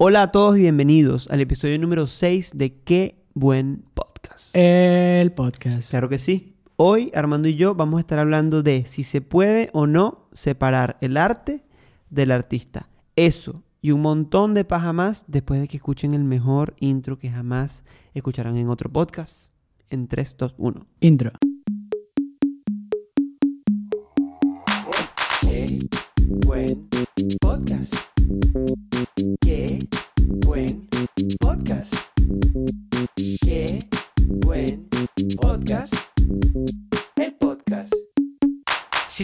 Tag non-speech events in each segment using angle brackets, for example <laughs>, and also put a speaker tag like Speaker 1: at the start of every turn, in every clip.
Speaker 1: Hola a todos y bienvenidos al episodio número 6 de Qué Buen Podcast.
Speaker 2: El podcast.
Speaker 1: Claro que sí. Hoy Armando y yo vamos a estar hablando de si se puede o no separar el arte del artista. Eso y un montón de paja más después de que escuchen el mejor intro que jamás escucharán en otro podcast. En 3, 2, 1.
Speaker 2: Intro.
Speaker 1: Qué buen podcast.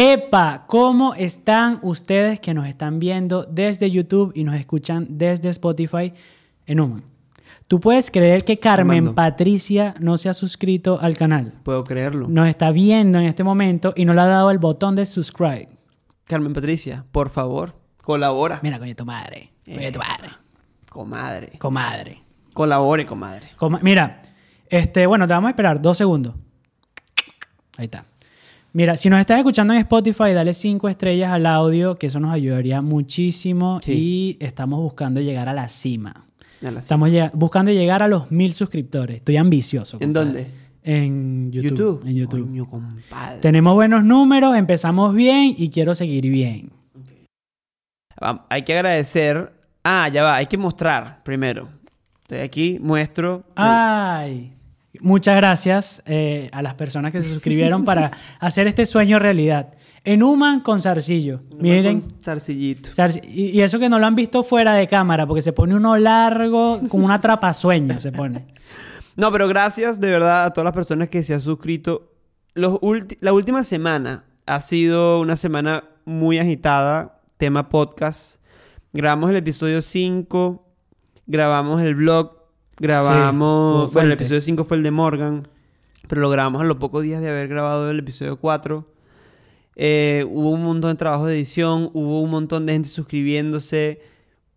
Speaker 2: Epa, ¿cómo están ustedes que nos están viendo desde YouTube y nos escuchan desde Spotify en Human? ¿Tú puedes creer que Carmen
Speaker 1: Armando.
Speaker 2: Patricia no se ha suscrito al canal?
Speaker 1: Puedo creerlo.
Speaker 2: Nos está viendo en este momento y no le ha dado el botón de subscribe.
Speaker 1: Carmen Patricia, por favor, colabora.
Speaker 2: Mira, coño, tu madre. Coño, tu madre.
Speaker 1: Comadre.
Speaker 2: Comadre.
Speaker 1: Colabore, comadre.
Speaker 2: Coma- Mira, este, bueno, te vamos a esperar dos segundos. Ahí está. Mira, si nos estás escuchando en Spotify, dale cinco estrellas al audio, que eso nos ayudaría muchísimo.
Speaker 1: Sí.
Speaker 2: Y estamos buscando llegar a la cima.
Speaker 1: La.
Speaker 2: Estamos buscando llegar a los mil suscriptores. Estoy ambicioso.
Speaker 1: ¿En
Speaker 2: compadre.
Speaker 1: dónde?
Speaker 2: En YouTube. En YouTube.
Speaker 1: Coño, compadre.
Speaker 2: Tenemos buenos números, empezamos bien y quiero seguir bien.
Speaker 1: Hay que agradecer. Ah, ya va, hay que mostrar primero. Estoy aquí, muestro.
Speaker 2: Ay, muchas gracias eh, a las personas que se suscribieron para <laughs> hacer este sueño realidad. En Human con Zarcillo. Miren.
Speaker 1: Con Zarcillito.
Speaker 2: Zarci- Y, y eso que no lo han visto fuera de cámara, porque se pone uno largo, como una trapasueño se pone. <laughs>
Speaker 1: No, pero gracias de verdad a todas las personas que se han suscrito. Los la última semana ha sido una semana muy agitada, tema podcast. Grabamos el episodio 5, grabamos el blog, grabamos... bueno, el episodio 5 fue el de Morgan, pero lo grabamos a los pocos días de haber grabado el episodio 4. Eh, hubo un montón de trabajo de edición, hubo un montón de gente suscribiéndose,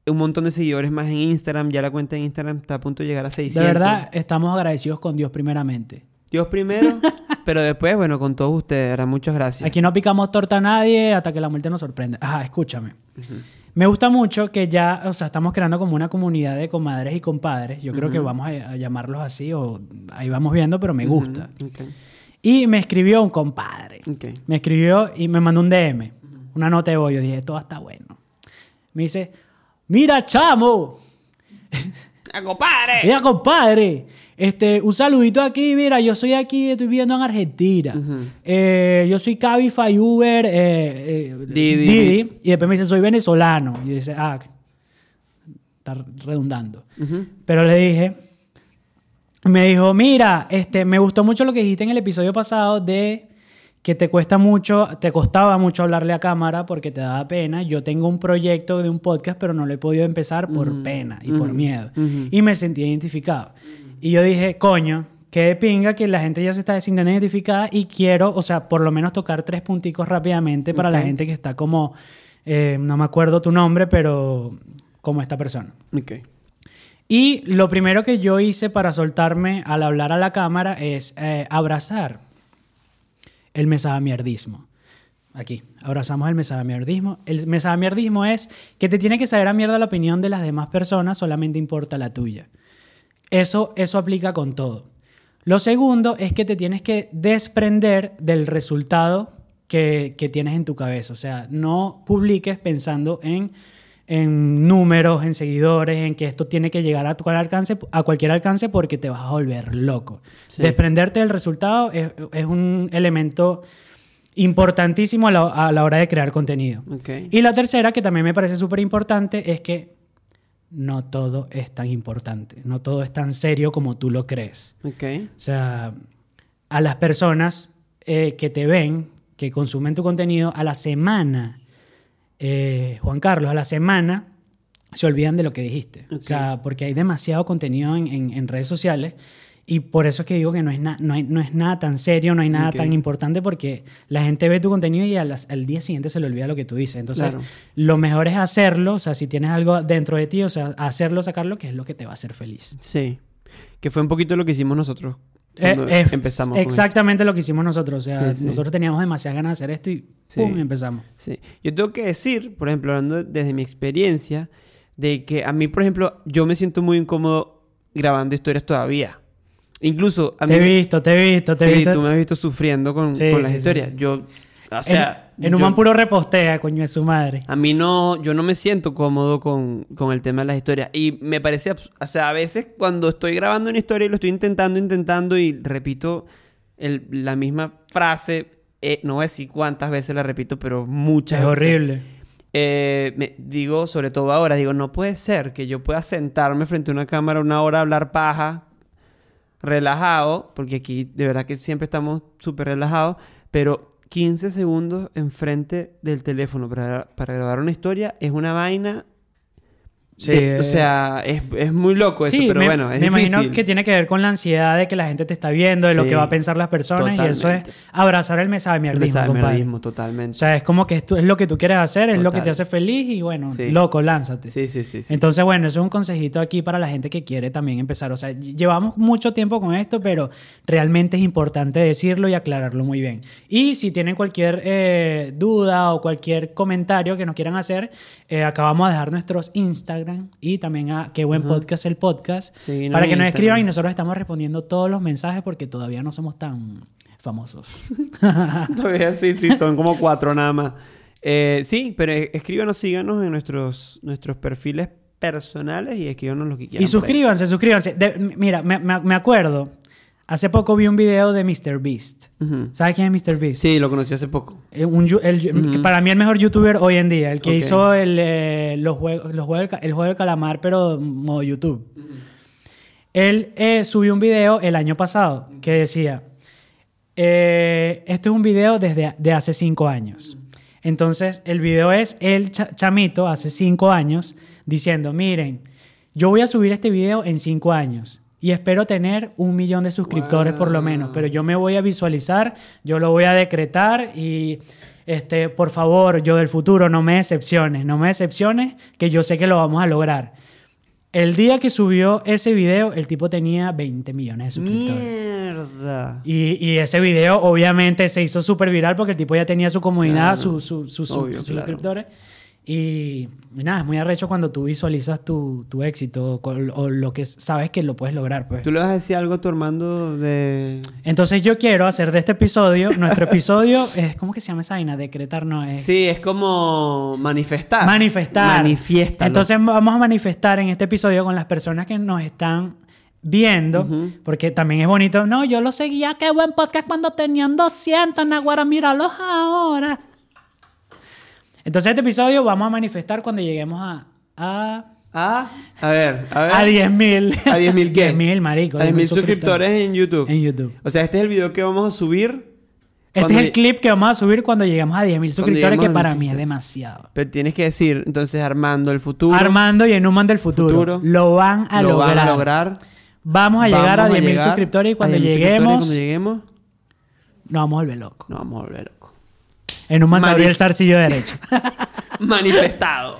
Speaker 1: un montón de seguidores más en Instagram. Ya la cuenta en Instagram está a punto de llegar a 600.
Speaker 2: De verdad, estamos agradecidos con Dios primeramente.
Speaker 1: Dios primero, <laughs> pero después, bueno, con todos ustedes. Muchas gracias.
Speaker 2: Aquí no picamos torta a nadie hasta que la muerte nos sorprenda. Ajá, escúchame. Me gusta mucho que ya, o sea, estamos creando como una comunidad de comadres y compadres. Yo creo que vamos a, a llamarlos así o ahí vamos viendo, pero me gusta. Y me escribió un compadre. Me escribió y me mandó un DM, una nota de voz. Yo dije, todo está bueno. Me dice, mira, chamo,
Speaker 1: ¡Ah, compadre!
Speaker 2: mira, compadre, este, un saludito aquí, mira, yo soy aquí, estoy viviendo en Argentina. Eh, yo soy Cabify, Uber, eh, eh,
Speaker 1: Didi.
Speaker 2: Didi. Y después me dice, soy venezolano. Y dice, ah, está redundando. Pero le dije, me dijo, mira, este, me gustó mucho lo que dijiste en el episodio pasado de que te cuesta mucho, te costaba mucho hablarle a cámara porque te daba pena. Yo tengo un proyecto de un podcast, pero no lo he podido empezar por pena y por miedo. Y me sentí identificado. Y yo dije, coño, qué de pinga que la gente ya se está sintiendo identificada y quiero, o sea, por lo menos tocar tres punticos rápidamente para la gente que está como, eh, no me acuerdo tu nombre, pero como esta persona.
Speaker 1: Ok.
Speaker 2: Y lo primero que yo hice para soltarme al hablar a la cámara es eh, abrazar el mesamierdismo. Aquí, abrazamos el mesamierdismo. El mesamierdismo es que te tiene que saber a mierda la opinión de las demás personas, solamente importa la tuya. Eso, eso aplica con todo. Lo segundo es que te tienes que desprender del resultado que, que tienes en tu cabeza. O sea, no publiques pensando en, en números, en seguidores, en que esto tiene que llegar a, tu alcance, a cualquier alcance porque te vas a volver loco.
Speaker 1: Sí.
Speaker 2: Desprenderte del resultado es, es un elemento importantísimo a la, a la hora de crear contenido. Y la tercera, que también me parece súper importante, es que no todo es tan importante, no todo es tan serio como tú lo crees.
Speaker 1: Ok.
Speaker 2: O sea, a las personas eh, que te ven, que consumen tu contenido, a la semana eh, Juan Carlos, a la semana se olvidan de lo que dijiste. O sea, porque hay demasiado contenido en, en- en redes sociales y por eso es que digo que no es, na- no hay- no es nada tan serio, no hay nada tan importante porque la gente ve tu contenido y al día siguiente se le olvida lo que tú dices. Entonces,
Speaker 1: Claro.
Speaker 2: lo mejor es hacerlo, o sea, si tienes algo dentro de ti, o sea, hacerlo, sacarlo, que es lo que te va a hacer feliz.
Speaker 1: Sí. Que fue un poquito lo que hicimos nosotros
Speaker 2: Eh, es
Speaker 1: empezamos.
Speaker 2: exactamente lo que hicimos nosotros. O sea,
Speaker 1: Sí, sí.
Speaker 2: nosotros teníamos demasiadas ganas de hacer esto y
Speaker 1: Sí.
Speaker 2: ¡pum! empezamos.
Speaker 1: Sí. Yo tengo que decir, por ejemplo, hablando desde mi experiencia, de que a mí, por ejemplo, yo me siento muy incómodo grabando historias todavía. Incluso a mí...
Speaker 2: Te he visto, te he visto, te he
Speaker 1: sí,
Speaker 2: visto.
Speaker 1: tú me has visto sufriendo con,
Speaker 2: Sí,
Speaker 1: con las
Speaker 2: sí, sí,
Speaker 1: historias.
Speaker 2: sí.
Speaker 1: Yo, o sea...
Speaker 2: en, en un
Speaker 1: yo-
Speaker 2: man puro repostea, coño de su madre.
Speaker 1: A mí no, yo no me siento cómodo con, con el tema de las historias. Y me parece, o sea, a veces cuando estoy grabando una historia y lo estoy intentando, intentando y repito el- la misma frase, eh, no voy a decir cuántas veces la repito, pero muchas
Speaker 2: Es
Speaker 1: veces.
Speaker 2: horrible.
Speaker 1: Eh, me- digo, sobre todo ahora, digo, no puede ser que yo pueda sentarme frente a una cámara una hora a hablar paja, relajado, porque aquí de verdad que siempre estamos súper relajados, pero 15 segundos enfrente del teléfono para, para grabar una historia es una vaina.
Speaker 2: Sí,
Speaker 1: de- o
Speaker 2: eh.
Speaker 1: sea, es, es muy loco eso,
Speaker 2: sí,
Speaker 1: pero
Speaker 2: me,
Speaker 1: bueno, es
Speaker 2: me
Speaker 1: difícil.
Speaker 2: imagino que tiene que ver con la ansiedad de que la gente te está viendo, de lo
Speaker 1: Sí,
Speaker 2: que va a pensar las personas, y eso es
Speaker 1: totalmente.
Speaker 2: abrazar el compadre.
Speaker 1: mierdismo,
Speaker 2: O
Speaker 1: totalmente.
Speaker 2: sea, es como que esto es lo que tú quieres hacer, es lo que te hace feliz y bueno, loco, lánzate.
Speaker 1: sí, sí, sí.
Speaker 2: Entonces, bueno, eso es un consejito aquí para la gente que quiere también empezar. O sea, ll- llevamos mucho tiempo con esto, pero realmente es importante decirlo y aclararlo muy bien. Y si tienen cualquier eh, duda o cualquier comentario que nos quieran hacer, eh, acá vamos a dejar nuestros Instagram y también a Qué Buen Podcast, el podcast, para que nos
Speaker 1: Instagram.
Speaker 2: escriban y nosotros estamos respondiendo todos los mensajes porque todavía no somos tan famosos. <laughs>
Speaker 1: Todavía sí, sí, son como cuatro nada más. Eh, sí, pero escríbanos, síganos en nuestros, nuestros perfiles personales y escríbanos lo que quieran.
Speaker 2: Y suscríbanse, suscríbanse. De- mira, me- me acuerdo, hace poco vi un video de Mr. Beast. ¿Sabes quién es Mr. Beast?
Speaker 1: Sí, lo conocí hace poco.
Speaker 2: Eh, un el Para mí el mejor youtuber hoy en día, el que hizo el, eh, los juegos, los el juego del calamar, pero modo YouTube. Él eh, subió un video el año pasado que decía, este es un video desde de hace cinco años. Entonces, el video es el cha- chamito hace cinco años diciendo, miren, yo voy a subir este video en cinco años y espero tener un millón de suscriptores por lo menos, pero yo me voy a visualizar, yo lo voy a decretar y, este, por favor, yo del futuro, no me decepciones, no me decepciones, que yo sé que lo vamos a lograr. El día que subió ese video, el tipo tenía 20 millones de suscriptores.
Speaker 1: Mierda.
Speaker 2: Y, y ese video obviamente se hizo súper viral porque el tipo ya tenía su comunidad,
Speaker 1: Claro.
Speaker 2: su- su- su-
Speaker 1: Obvio,
Speaker 2: sus
Speaker 1: claro.
Speaker 2: suscriptores. Y, y nada, es muy arrecho cuando tú visualizas tu, tu éxito o, lo que sabes que lo puedes lograr. Pues.
Speaker 1: ¿Tú le vas a decir algo a tu Armando de...?
Speaker 2: Entonces yo quiero hacer de este episodio, nuestro <laughs> episodio, es, ¿cómo que se llama esa vaina? Decretar, no es...
Speaker 1: Sí, es como manifestar.
Speaker 2: Manifestar.
Speaker 1: Manifiesta.
Speaker 2: Entonces vamos a manifestar en este episodio con las personas que nos están viendo, porque también es bonito. No, yo lo seguía, qué buen podcast cuando tenían 200, Naguara, míralos ahora. Entonces este episodio vamos a manifestar cuando lleguemos a... a
Speaker 1: Ah, a ver, a ver.
Speaker 2: a 10 mil.
Speaker 1: ¿A 10 mil qué?
Speaker 2: 10 mil, marico.
Speaker 1: A 10 mil suscriptores en YouTube.
Speaker 2: En YouTube.
Speaker 1: O sea, este es el video que vamos a subir.
Speaker 2: Este
Speaker 1: cuando
Speaker 2: es el clip que vamos a subir cuando lleguemos a 10 mil suscriptores,
Speaker 1: lleguemos
Speaker 2: que
Speaker 1: a
Speaker 2: para
Speaker 1: 10.000
Speaker 2: mí es demasiado.
Speaker 1: Pero tienes que decir, entonces, Armando, el futuro.
Speaker 2: Armando y Enuman del futuro,
Speaker 1: Futuro.
Speaker 2: lo van a
Speaker 1: lo
Speaker 2: lograr.
Speaker 1: van a lograr.
Speaker 2: Vamos a llegar a
Speaker 1: Vamos
Speaker 2: 10 suscriptores y
Speaker 1: a
Speaker 2: cuando
Speaker 1: 10.000 suscriptores y
Speaker 2: lleguemos,
Speaker 1: Cuando lleguemos,
Speaker 2: nos vamos a volver locos.
Speaker 1: nos vamos a volver locos.
Speaker 2: Se abrió
Speaker 1: Manif-
Speaker 2: el zarcillo derecho. <laughs>
Speaker 1: Manifestado.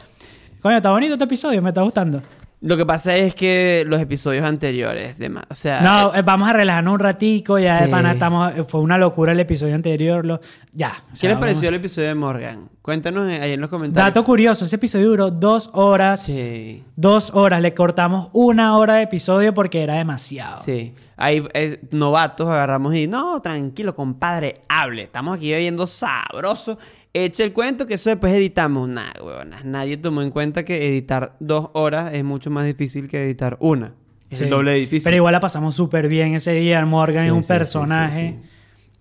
Speaker 2: Coño, está bonito este episodio, me está gustando.
Speaker 1: Lo que pasa es que los episodios anteriores, de ma- o sea,
Speaker 2: No,
Speaker 1: eh,
Speaker 2: eh, vamos a relajarnos un ratico, ya de
Speaker 1: Sí.
Speaker 2: pana estamos, eh, fue una locura el episodio anterior, lo, ya. o
Speaker 1: ¿qué les pareció el episodio de Morgan? Cuéntanos ahí en los comentarios.
Speaker 2: Dato curioso, ese episodio duró dos horas.
Speaker 1: Sí.
Speaker 2: Dos horas, le cortamos una hora de episodio porque era demasiado.
Speaker 1: Sí. Ahí novatos agarramos y, no, tranquilo, compadre, hable. Estamos aquí bebiendo sabroso. Eche el cuento que eso después editamos. Nah, huevonas. Nadie tomó en cuenta que editar dos horas es mucho más difícil que editar una. Es
Speaker 2: Sí.
Speaker 1: el doble difícil.
Speaker 2: Pero igual la pasamos súper bien ese día. Morgan
Speaker 1: Sí,
Speaker 2: es un
Speaker 1: sí,
Speaker 2: personaje.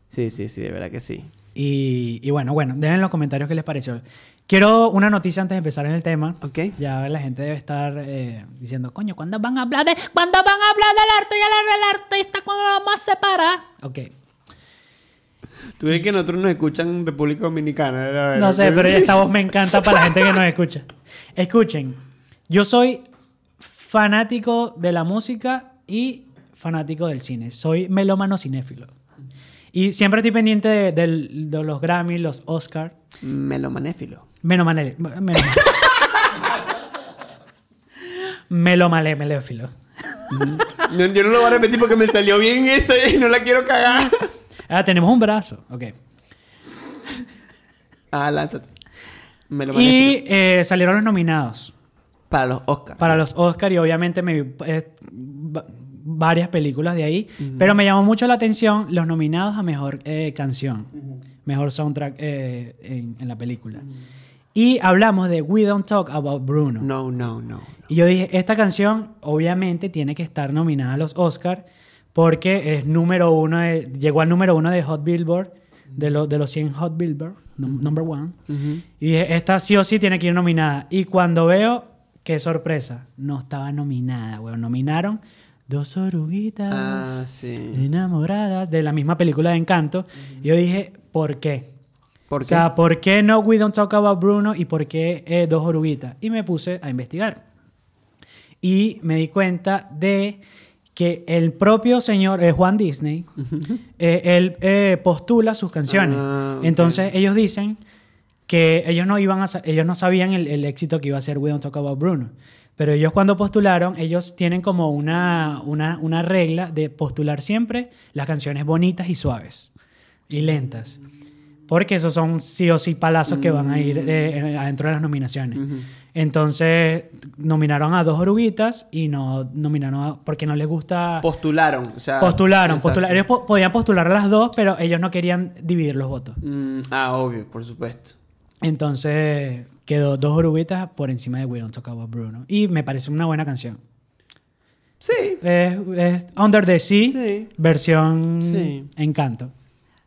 Speaker 1: Sí sí. sí, de verdad que sí.
Speaker 2: Y, y bueno, bueno, dejen en los comentarios qué les pareció. Quiero una noticia antes de empezar en el tema.
Speaker 1: Ok.
Speaker 2: Ya la gente debe estar eh, diciendo, coño, ¿cuándo van a hablar de, ¿cuándo van a hablar del arte y hablar del artista? ¿Cuándo lo vamos a separar? Ok.
Speaker 1: Tú ves que nosotros nos escuchan en República Dominicana.
Speaker 2: No sé, pero esta voz me encanta para la gente que nos escucha. <laughs> Escuchen, yo soy fanático de la música y fanático del cine. Soy melómano cinéfilo. Y siempre estoy pendiente de, los Grammy, los Oscar.
Speaker 1: Melomanéfilo.
Speaker 2: Menomane- meloma- Melomale, meléfilo.
Speaker 1: No, yo no lo voy a repetir porque me salió bien eso y no la quiero cagar.
Speaker 2: Ah, tenemos un brazo. Ok. <laughs>
Speaker 1: Ah, lánzate.
Speaker 2: Y eh, salieron los nominados.
Speaker 1: Para los Oscars.
Speaker 2: para los Oscar y obviamente me vi eh, va- varias películas de ahí, pero me llamó mucho la atención los nominados a mejor eh, canción, mejor soundtrack eh, en, en la película. Y hablamos de We Don't Talk About Bruno.
Speaker 1: No, no, no.
Speaker 2: Y yo dije, esta canción obviamente tiene que estar nominada a los Oscar porque es número uno, de- llegó al número uno de Hot Billboard, de, los de los 100 Hot Billboard, num- number one. Y dije, esta sí o sí tiene que ir nominada. Y cuando veo, qué sorpresa, no estaba nominada, weón. Nominaron dos oruguitas
Speaker 1: Ah, sí.
Speaker 2: enamoradas de la misma película de Encanto. Y yo dije, ¿por qué?
Speaker 1: ¿Por
Speaker 2: o sea, ¿por qué no We Don't Talk About Bruno y por qué eh, Dos Oruguitas? Y me puse a investigar. Y me di cuenta de que el propio señor eh, Juan Disney, eh, él eh, postula sus canciones.
Speaker 1: Ah.
Speaker 2: Entonces ellos dicen que ellos no iban a ellos no sabían el, el éxito que iba a ser We Don't Talk About Bruno. Pero ellos cuando postularon, ellos tienen como una, una, una regla de postular siempre las canciones bonitas y suaves y lentas. Porque esos son sí o sí palazos que van a ir eh, adentro de las nominaciones. Entonces, nominaron a dos oruguitas y no nominaron a, porque no les gusta...
Speaker 1: Postularon. O sea,
Speaker 2: postularon. Ellos po- podían postular las dos, pero ellos no querían dividir los votos.
Speaker 1: Mm, ah, obvio, por supuesto.
Speaker 2: Entonces, quedó dos oruguitas por encima de We Don't Talk About Bruno. Y me parece una buena canción.
Speaker 1: Sí.
Speaker 2: Es, es Under the Sea,
Speaker 1: Sí.
Speaker 2: versión
Speaker 1: Sí.
Speaker 2: Encanto.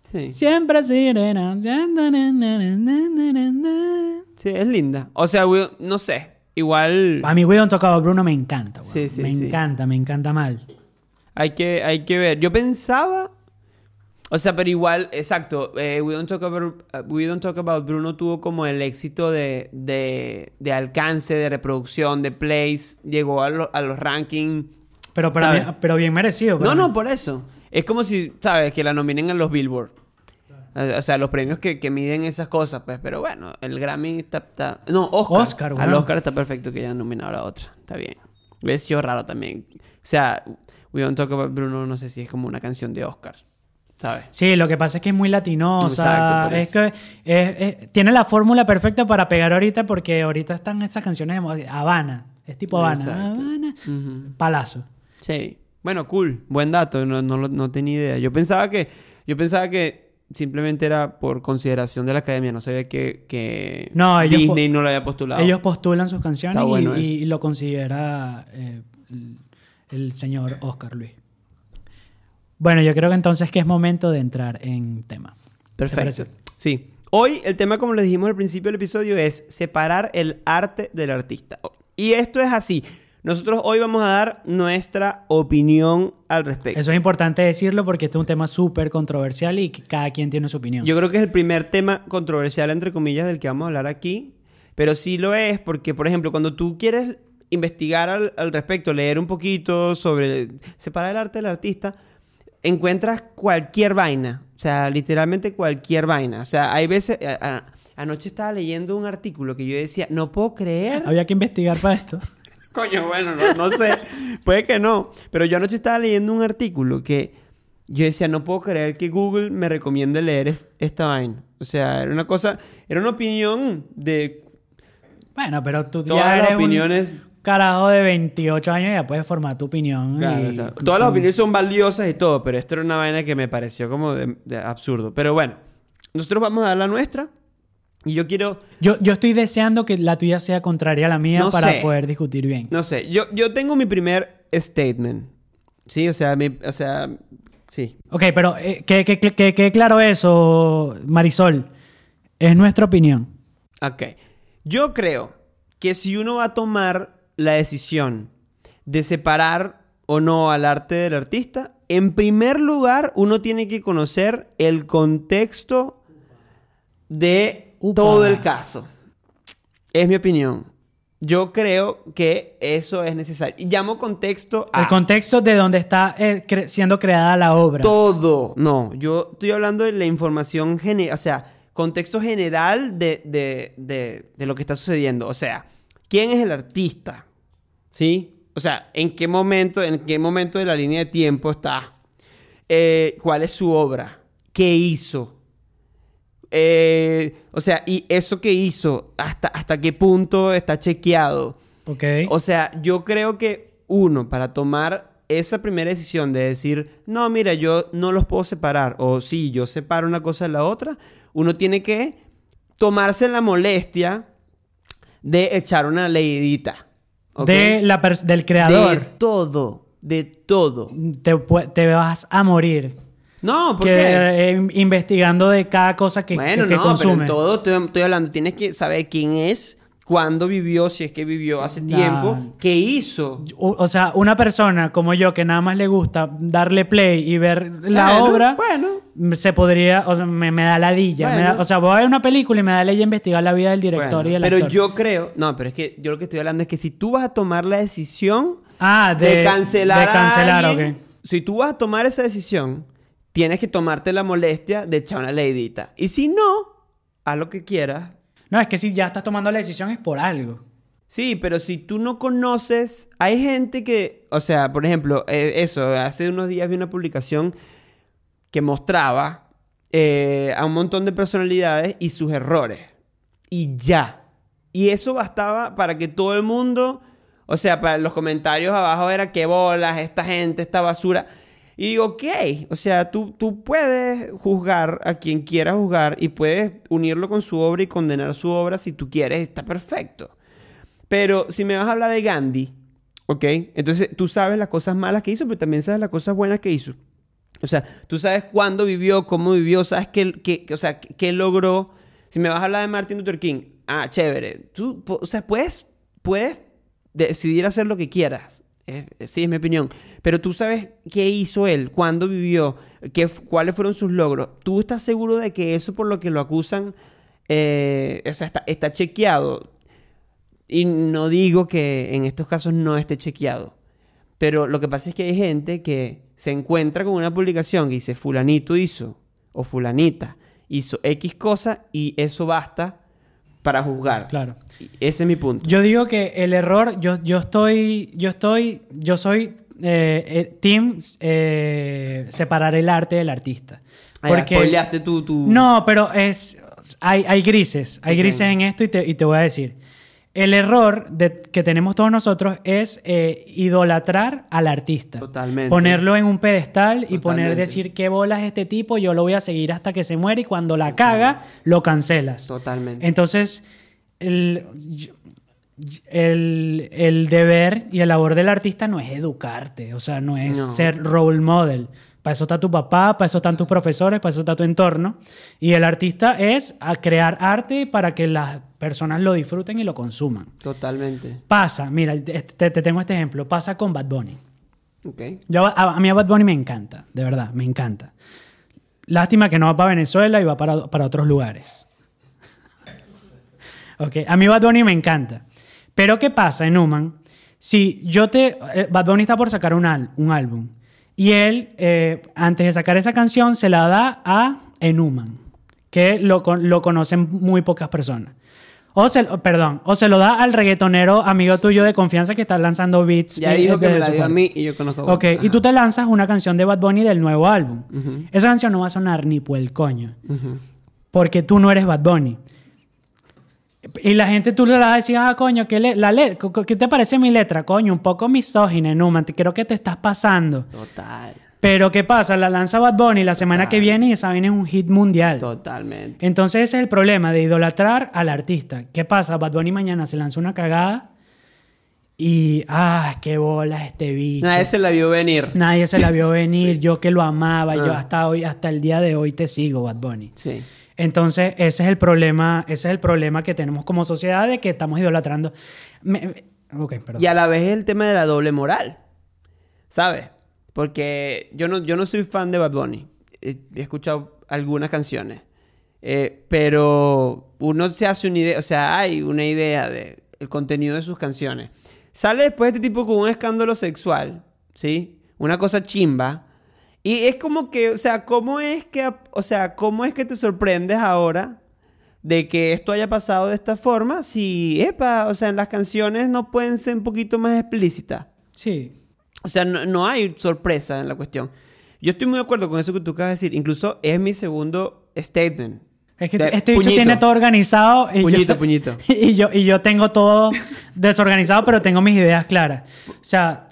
Speaker 1: Sí.
Speaker 2: Siempre sirena.
Speaker 1: Sí, es linda. O sea, we- no sé. Igual
Speaker 2: A mí We Don't Talk About Bruno me encanta. weón.
Speaker 1: Sí, sí,
Speaker 2: me
Speaker 1: sí.
Speaker 2: encanta, me encanta mal.
Speaker 1: hay que, hay que ver. Yo pensaba. O sea, pero igual, exacto. eh, We, don't talk about, We Don't Talk About Bruno tuvo como el éxito de, de, de alcance, de reproducción, de plays. Llegó a, lo- a los rankings.
Speaker 2: Pero, pero bien merecido. para
Speaker 1: No,
Speaker 2: mí.
Speaker 1: no, por eso. Es como si, ¿sabes? Que la nominen en los Billboard. O sea, los premios que, que miden esas cosas, pues. Pero bueno, el Grammy está... está- No, Oscar.
Speaker 2: Oscar,
Speaker 1: Al
Speaker 2: bueno.
Speaker 1: Oscar está perfecto que hayan nominado a otra. Está bien. Hubiese sido raro también. O sea, We Don't Talk About Bruno, no sé si es como una canción de Oscar. ¿Sabes?
Speaker 2: Sí, lo que pasa es que es muy latinosa.
Speaker 1: Exacto,
Speaker 2: es que es- es- tiene la fórmula perfecta para pegar ahorita porque ahorita están esas canciones de. Habana. Es tipo Habana.
Speaker 1: Exacto.
Speaker 2: Habana. Palazo.
Speaker 1: Sí. Bueno, cool. Buen dato. No, no, no tenía idea. Yo pensaba que... Yo pensaba que simplemente era por consideración de la academia. No sabía que, que
Speaker 2: No,
Speaker 1: Disney no lo había postulado.
Speaker 2: Ellos postulan sus canciones y-
Speaker 1: bueno
Speaker 2: y, y lo considera eh, el, señor Oscar Luis. Bueno, yo creo que entonces que es momento de entrar en tema.
Speaker 1: Perfecto. Sí. Hoy el tema, como les dijimos al principio del episodio, es separar el arte del artista. Y esto es así. Nosotros hoy vamos a dar nuestra opinión al respecto.
Speaker 2: Eso es importante decirlo porque este es un tema súper controversial y cada quien tiene su opinión.
Speaker 1: Yo creo que es el primer tema controversial, entre comillas, del que vamos a hablar aquí. Pero sí lo es porque, por ejemplo, cuando tú quieres investigar al, al respecto, leer un poquito sobre separar el arte del artista, encuentras cualquier vaina. O sea, literalmente cualquier vaina. O sea, hay veces... a- a- anoche estaba leyendo un artículo que yo decía, no puedo creer...
Speaker 2: Había que investigar para esto. <laughs>
Speaker 1: Coño, bueno, no, no sé. <laughs> Puede que no. Pero yo anoche estaba leyendo un artículo que yo decía, no puedo creer que Google me recomiende leer es- esta vaina. O sea, era una cosa, era una opinión de
Speaker 2: Bueno, pero tú
Speaker 1: Todas
Speaker 2: ya
Speaker 1: las
Speaker 2: eres
Speaker 1: opiniones-
Speaker 2: un carajo de 28 años y ya puedes formar tu opinión.
Speaker 1: Claro,
Speaker 2: y-
Speaker 1: o sea, todas las opiniones son valiosas y todo, pero esto era una vaina que me pareció como de, de absurdo. Pero bueno, nosotros vamos a dar la nuestra y yo quiero,
Speaker 2: Yo, yo estoy deseando que la tuya sea contraria a la mía
Speaker 1: No
Speaker 2: para
Speaker 1: sé.
Speaker 2: poder discutir bien.
Speaker 1: no sé, yo, yo tengo mi primer statement. Sí, o sea, mi, o sea, sí.
Speaker 2: Ok, pero eh, que, que, que, que quede claro eso, Marisol. Es nuestra opinión.
Speaker 1: Ok. Yo creo que si uno va a tomar la decisión de separar o no al arte del artista, en primer lugar, uno tiene que conocer el contexto de
Speaker 2: Upa.
Speaker 1: todo el caso. Es mi opinión. Yo creo que eso es necesario. Y llamo contexto a
Speaker 2: El contexto de donde está eh, cre- siendo creada la obra.
Speaker 1: todo. No, yo estoy hablando de la información general, o sea, contexto general de, de- de- de lo que está sucediendo. O sea, ¿quién es el artista? ¿Sí? O sea, ¿en qué momento, en qué momento de la línea de tiempo está? Eh, ¿Cuál es su obra? ¿Qué hizo? Eh, o sea, y eso que hizo, ¿hasta, hasta qué punto está chequeado?
Speaker 2: Ok.
Speaker 1: O sea, yo creo que uno, para tomar esa primera decisión de decir, no, mira, yo no los puedo separar, o sí, yo separo una cosa de la otra, uno tiene que tomarse la molestia de echar una leidita.
Speaker 2: De la del creador.
Speaker 1: De todo, de todo.
Speaker 2: Te, te vas a morir.
Speaker 1: No, ¿por
Speaker 2: Que,
Speaker 1: qué?
Speaker 2: eh, investigando de cada cosa que,
Speaker 1: bueno,
Speaker 2: que-
Speaker 1: no, pero
Speaker 2: consume.
Speaker 1: en todo estoy, estoy hablando, tienes que saber quién es, cuándo vivió, si es que vivió hace
Speaker 2: Nah.
Speaker 1: tiempo, qué hizo.
Speaker 2: O, o sea, una persona como yo que nada más le gusta darle play y ver la
Speaker 1: Bueno,
Speaker 2: obra,
Speaker 1: Bueno,
Speaker 2: se podría, o sea, me, me da ladilla. me da-
Speaker 1: Bueno.
Speaker 2: o sea, voy a ver una película y me da ladilla investigar la vida del director y del
Speaker 1: pero
Speaker 2: actor.
Speaker 1: yo creo, no, pero es que yo lo que estoy hablando es que si tú vas a tomar la decisión
Speaker 2: Ah, de,
Speaker 1: de, cancelar,
Speaker 2: de cancelar,
Speaker 1: a alguien, si tú vas a tomar esa decisión, tienes que tomarte la molestia de echar una leidita. Y si no, haz lo que quieras.
Speaker 2: No, es que si ya estás tomando la decisión es por algo.
Speaker 1: Sí, pero si tú no conoces, hay gente que, o sea, por ejemplo, eh, eso, hace unos días vi una publicación que mostraba eh, a un montón de personalidades y sus errores. Y ya. Y eso bastaba para que todo el mundo, o sea, para los comentarios abajo era que bolas, esta gente, esta basura. Y digo, ok, o sea, tú, tú puedes juzgar a quien quieras juzgar y puedes unirlo con su obra y condenar su obra si tú quieres, está perfecto. Pero si me vas a hablar de Gandhi, ¿ok? Entonces tú sabes las cosas malas que hizo, pero también sabes las cosas buenas que hizo. O sea, tú sabes cuándo vivió, cómo vivió, sabes qué, qué- o sea, qué, logró. Si me vas a hablar de Martin Luther King, ah, chévere. Tú, o sea, puedes, puedes decidir hacer lo que quieras. Sí, es mi opinión. Pero tú sabes qué hizo él, cuándo vivió, qué, cuáles fueron sus logros. ¿Tú estás seguro de que eso por lo que lo acusan, eh, o sea, está, está chequeado? Y no digo que en estos casos no esté chequeado. Pero lo que pasa es que hay gente que se encuentra con una publicación que dice fulanito hizo o fulanita hizo X cosa y eso basta para juzgar.
Speaker 2: Claro.
Speaker 1: Ese es mi punto.
Speaker 2: Yo digo que el error, yo, yo estoy, yo estoy, yo soy eh, eh, team eh, separar el arte del artista.
Speaker 1: Ya, spoileaste tú, tú-
Speaker 2: No, pero es, hay, hay grises, hay grises en esto y te, y te voy a decir. El error de- que tenemos todos nosotros es eh, idolatrar al artista.
Speaker 1: Totalmente.
Speaker 2: Ponerlo en un pedestal y poner decir qué bolas este tipo, yo lo voy a seguir hasta que se muere y cuando la caga, lo cancelas.
Speaker 1: Totalmente.
Speaker 2: Entonces, el, el, el deber y el labor del artista no es educarte, o sea, no es
Speaker 1: No.
Speaker 2: ser role model. Para eso está tu papá, para eso están tus profesores, para eso está tu entorno. Y el artista es a crear arte para que las personas lo disfruten y lo consuman.
Speaker 1: Totalmente.
Speaker 2: Pasa, mira, te, te tengo este ejemplo, pasa con Bad Bunny.
Speaker 1: Ok.
Speaker 2: Yo, a, a mí a Bad Bunny me encanta, de verdad, me encanta. Lástima que no va para Venezuela y va para, para otros lugares. ok, a mí Bad Bunny me encanta. Pero ¿qué pasa en Human? Si yo te... eh, Bad Bunny está por sacar un, al- un álbum y él, eh, antes de sacar esa canción, se la da a Enuman, que lo, lo conocen muy pocas personas. O se, perdón, o se lo da al reggaetonero amigo tuyo de confianza que está lanzando beats.
Speaker 1: Ya dijo que me la dio a mí y yo conozco a
Speaker 2: Ok, y tú te lanzas una canción de Bad Bunny del nuevo álbum. Esa canción no va a sonar ni por el coño, porque tú no eres Bad Bunny. Y la gente tú le vas a decir, ah, coño, ¿qué, le- la le- ¿qué te parece mi letra? Coño, un poco misógina, Numan, creo que te estás pasando.
Speaker 1: Total.
Speaker 2: Pero ¿qué pasa? La lanza Bad Bunny la semana que viene y esa vaina es un hit mundial.
Speaker 1: Totalmente.
Speaker 2: Entonces ese es el problema de idolatrar al artista. ¿Qué pasa? Bad Bunny mañana se lanza una cagada y, ah, qué bola este bicho.
Speaker 1: Nadie se la vio venir.
Speaker 2: Nadie se la vio <laughs> venir, yo que lo amaba, yo
Speaker 1: Ah.
Speaker 2: hasta hoy, hasta el día de hoy te sigo, Bad Bunny.
Speaker 1: Sí.
Speaker 2: Entonces, ese es el problema, ese es el problema que tenemos como sociedad de que estamos idolatrando.
Speaker 1: Y a la vez el tema de la doble moral. ¿Sabes? Porque yo no, yo no soy fan de Bad Bunny. He, escuchado algunas canciones. Eh, pero uno se hace una idea, o sea, hay una idea de el contenido de sus canciones. Sale después este tipo con un escándalo sexual, ¿sí? Una cosa chimba. Y es como que, o sea, ¿cómo es que, o sea, cómo es que te sorprendes ahora de que esto haya pasado de esta forma? Si, epa, o sea, en las canciones no pueden ser un poquito más explícitas.
Speaker 2: Sí.
Speaker 1: O sea, no, no hay sorpresa en la cuestión. Yo estoy muy de acuerdo con eso que tú acabas de decir. Incluso es mi segundo statement.
Speaker 2: Es que
Speaker 1: De-
Speaker 2: este bicho
Speaker 1: puñito.
Speaker 2: tiene todo organizado. Y
Speaker 1: Puñito,
Speaker 2: yo, <laughs>
Speaker 1: puñito.
Speaker 2: Y yo, y yo tengo todo desorganizado, pero tengo mis ideas claras. O sea,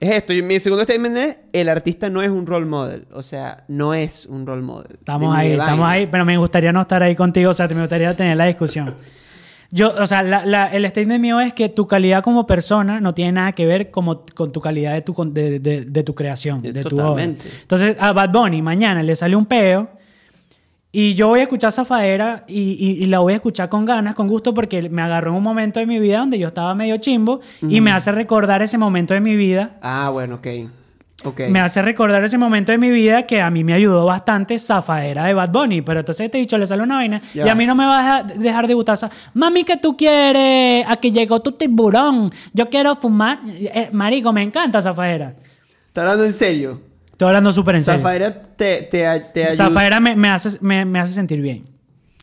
Speaker 1: Es esto. y Mi segundo statement es: el artista no es un role model. O sea, no es un role model.
Speaker 2: estamos ahí, estamos
Speaker 1: vaina.
Speaker 2: ahí, pero me gustaría no estar ahí contigo. O sea, me gustaría tener la discusión. <laughs> Yo, o sea, la- la- el statement mío es que tu calidad como persona no tiene nada que ver como, con tu calidad de tu, de, de- de tu creación, de tu obra. Entonces, a Bad Bunny mañana le sale un peo y yo voy a escuchar Zafaera y, y- y la voy a escuchar con ganas, con gusto, porque me agarró en un momento de mi vida donde yo estaba medio chimbo y me hace recordar ese momento de mi vida.
Speaker 1: Ah, bueno, ok. Ok.
Speaker 2: Me hace recordar ese momento de mi vida que a mí me ayudó bastante Zafaera de Bad Bunny. Pero entonces este dicho le sale una vaina
Speaker 1: Ya.
Speaker 2: y a mí no me va a dejar, de gustar. esa, Mami, ¿qué tú quieres? Aquí llegó tu tiburón. Yo quiero fumar. Eh, marico, me encanta Zafaera.
Speaker 1: ¿Estás hablando en serio?
Speaker 2: Estoy hablando súper en serio.
Speaker 1: Zafaera te, te, te ayuda.
Speaker 2: Zafaera me, me hace, me, me hace sentir bien.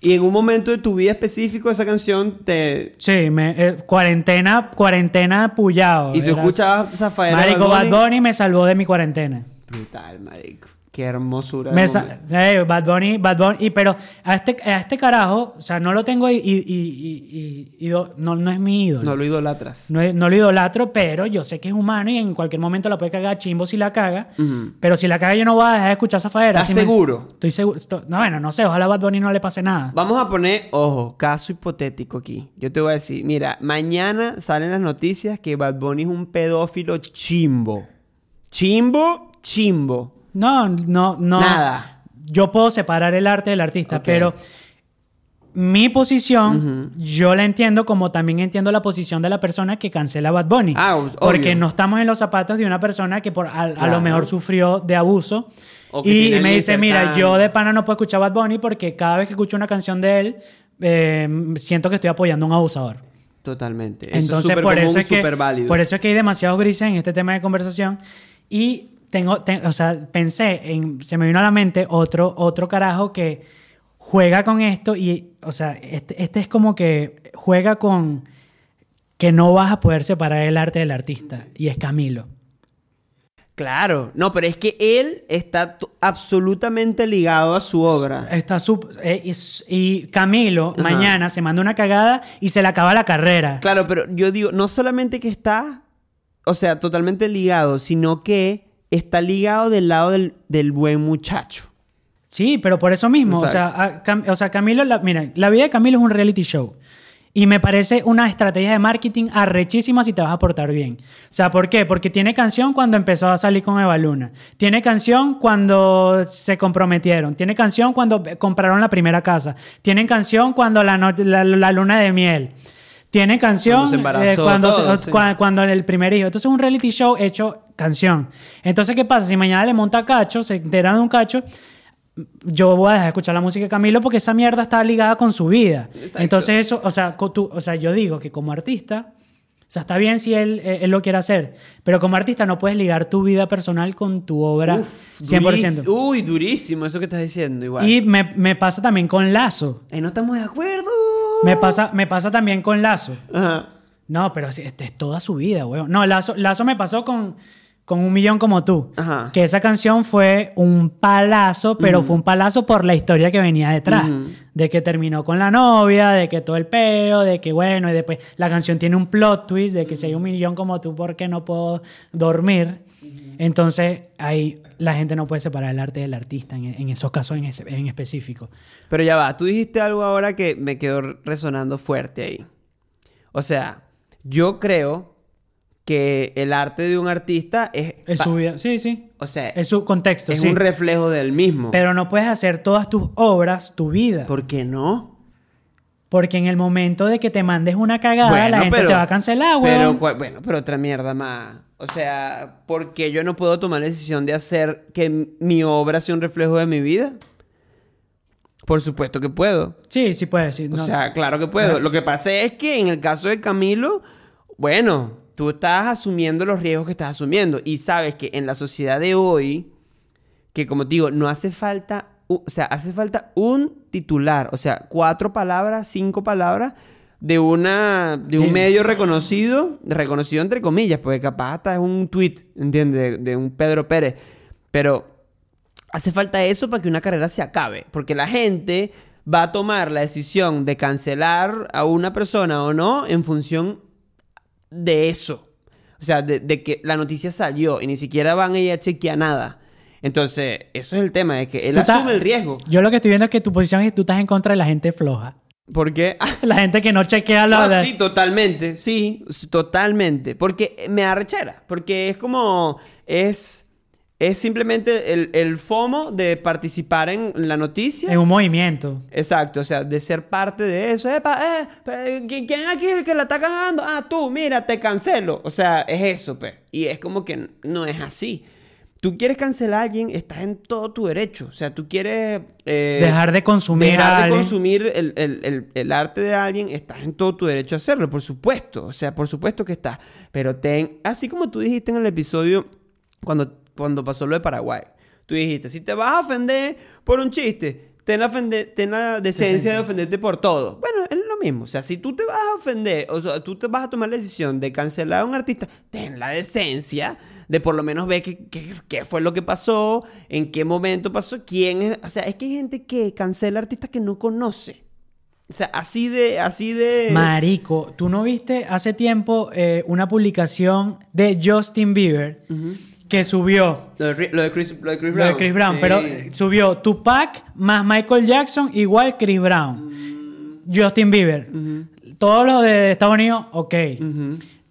Speaker 1: Y en un momento de tu vida específico, esa canción te.
Speaker 2: Sí, me, eh, cuarentena, cuarentena pullado.
Speaker 1: Y tú escuchabas Zafaera.
Speaker 2: Marico,
Speaker 1: Bad
Speaker 2: Bad
Speaker 1: Bunny.
Speaker 2: Bunny me salvó de mi cuarentena.
Speaker 1: Brutal, marico. Qué hermosura.
Speaker 2: Me Bad Bunny, Bad Bunny, y, pero a este, a este carajo, o sea, no lo tengo y, y- y- no, no es mi ídolo.
Speaker 1: No lo idolatras.
Speaker 2: No, lo idolatro, pero yo sé que es humano y en cualquier momento la puede cagar chimbo si la caga. Pero si la caga yo no voy a dejar de escuchar esa faera.
Speaker 1: ¿Estás seguro?
Speaker 2: Estoy seguro. no, bueno, no sé, ojalá a Bad Bunny no le pase nada.
Speaker 1: Vamos a poner, ojo, caso hipotético aquí. Yo te voy a decir, mira, mañana salen las noticias que Bad Bunny es un pedófilo chimbo. Chimbo, chimbo.
Speaker 2: No, no, no.
Speaker 1: Nada.
Speaker 2: Yo puedo separar el arte del artista, pero mi posición, yo la entiendo como también entiendo la posición de la persona que cancela a Bad Bunny.
Speaker 1: Ah,
Speaker 2: porque no estamos en los zapatos de una persona que por, a, a
Speaker 1: Claro.
Speaker 2: lo mejor sufrió de abuso. Y
Speaker 1: tiene
Speaker 2: me dice, mira,
Speaker 1: cercano".
Speaker 2: yo de pana no puedo escuchar Bad Bunny porque cada vez que escucho una canción de él, eh, siento que estoy apoyando a un abusador.
Speaker 1: Totalmente. Eso
Speaker 2: Entonces,
Speaker 1: es
Speaker 2: por,
Speaker 1: común,
Speaker 2: eso es que, por eso es que hay demasiados grises en este tema de conversación. Y tengo, te- o sea, pensé, en, se me vino a la mente otro, otro carajo que juega con esto y, o sea, este, este es como que juega con que no vas a poder separar el arte del artista. Y es Camilo.
Speaker 1: Claro. No, pero es que él está absolutamente ligado a su obra.
Speaker 2: Está sup- eh, y, Camilo
Speaker 1: Ajá.
Speaker 2: mañana se manda una cagada y se le acaba la carrera.
Speaker 1: Claro, pero yo digo, no solamente que está, o sea, totalmente ligado, sino que está ligado del lado del, del buen muchacho.
Speaker 2: Sí, pero por eso mismo. O sea, a Cam- o sea, Camilo, la, mira, la vida de Camilo es un reality show. Y me parece una estrategia de marketing arrechísima si te vas a portar bien. O sea, ¿por qué? Porque tiene canción cuando empezó a salir con Eva Luna. Tiene canción cuando se comprometieron. Tiene canción cuando compraron la primera casa. Tienen canción cuando la, no- la, la luna de miel. Tiene canción
Speaker 1: Cuando se embarazó,
Speaker 2: eh, cuando, se-
Speaker 1: todo, sí.
Speaker 2: cua- cuando el primer hijo. Entonces es un reality show hecho canción. Entonces, ¿qué pasa? Si mañana le monta cacho, se enteran de un cacho, yo voy a dejar de escuchar la música de Camilo porque esa mierda está ligada con su vida.
Speaker 1: Exacto.
Speaker 2: Entonces eso, o sea, tú- o sea, yo digo que como artista, o sea, está bien si él, eh, él lo quiere hacer, pero como artista no puedes ligar tu vida personal con tu obra
Speaker 1: Uf,
Speaker 2: 100%.
Speaker 1: duris- Uy, durísimo eso que estás diciendo igual.
Speaker 2: Y me, me pasa también con Lazo.
Speaker 1: Ay, no estamos de acuerdo.
Speaker 2: Me pasa, me pasa también con Lazo.
Speaker 1: Ajá.
Speaker 2: No, pero sí, este es toda su vida, weón. No, Lazo, Lazo me pasó con, con Un Millón como tú.
Speaker 1: Ajá.
Speaker 2: Que esa canción fue un palazo, pero fue un palazo por la historia que venía detrás. De que terminó con la novia, de que todo el peo, de que bueno, y después la canción tiene un plot twist, de que si hay un millón como tú, ¿por qué no puedo dormir? Entonces, ahí la gente no puede separar el arte del artista en, en esos casos en, ese- en específico.
Speaker 1: Pero ya va, tú dijiste algo ahora que me quedó resonando fuerte ahí. O sea, yo creo que el arte de un artista es...
Speaker 2: Es su vida. Sí, sí.
Speaker 1: O sea,
Speaker 2: Es su contexto,
Speaker 1: es
Speaker 2: sí.
Speaker 1: un reflejo del mismo.
Speaker 2: Pero no puedes hacer todas tus obras tu vida.
Speaker 1: ¿Por qué no?
Speaker 2: Porque en el momento de que te mandes una cagada, la gente te va a cancelar,
Speaker 1: Pero,
Speaker 2: weón.
Speaker 1: cu- bueno, pero otra mierda más. O sea, ¿por qué yo no puedo tomar la decisión de hacer que mi obra sea un reflejo de mi vida? Por supuesto que puedo.
Speaker 2: Sí, sí puede decir.
Speaker 1: O sea, claro que puedo. Lo que pasa es que en el caso de Camilo, bueno, tú estás asumiendo los riesgos que estás asumiendo. Y sabes que en la sociedad de hoy, que como te digo, no hace falta, o sea, hace falta un titular, o sea, cuatro palabras, cinco palabras de una de un medio reconocido, reconocido entre comillas, porque capaz hasta es un tweet, ¿entiendes? De, de un Pedro Pérez, pero hace falta eso para que una carrera se acabe, porque la gente va a tomar la decisión de cancelar a una persona o no en función de eso. O sea, de, de que la noticia salió y ni siquiera van a ir a chequear nada. Entonces, eso es el tema, de que él
Speaker 2: estás-
Speaker 1: asume el riesgo.
Speaker 2: Yo lo que estoy viendo es que tu posición es que tú estás en contra de la gente floja.
Speaker 1: Porque... <laughs>
Speaker 2: La gente que no chequea la...
Speaker 1: No, sí, totalmente, sí, totalmente. Porque me arrechera, porque es como, es, es simplemente el, el FOMO de participar en la noticia.
Speaker 2: En un movimiento.
Speaker 1: Exacto, o sea, de ser parte de eso. Epa, eh, pe- ¿qui- ¿quién aquí es el que la está cagando? Ah, tú, mira, te cancelo. O sea, es eso, pues. Y es como que no es así. Tú quieres cancelar a alguien, estás en todo tu derecho. O sea, tú quieres... eh,
Speaker 2: Dejar de consumir
Speaker 1: dejar
Speaker 2: a
Speaker 1: de
Speaker 2: alguien.
Speaker 1: consumir el, el- el- el arte de alguien, estás en todo tu derecho a hacerlo, por supuesto. O sea, por supuesto que estás. Pero ten, así como tú dijiste en el episodio cuando, cuando pasó lo de Paraguay. Tú dijiste, si te vas a ofender por un chiste, ten la, ten la decencia de ofenderte por todo. Bueno, es lo mismo. O sea, si tú te vas a ofender, o sea, tú te vas a tomar la decisión de cancelar a un artista, ten la decencia de por lo menos ver qué, qué- qué fue lo que pasó, en qué momento pasó, quién es. O sea, es que hay gente que cancela artistas que no conoce. O sea, así de, así de...
Speaker 2: Marico, ¿tú no viste hace tiempo eh, una publicación de Justin Bieber que subió
Speaker 1: Lo de, Ri- lo de Chris, lo de Chris
Speaker 2: lo
Speaker 1: Brown.
Speaker 2: de Chris Brown,
Speaker 1: Sí.
Speaker 2: pero eh, subió Tupac más Michael Jackson igual Chris Brown. Justin Bieber. Todos los de Estados Unidos, ok.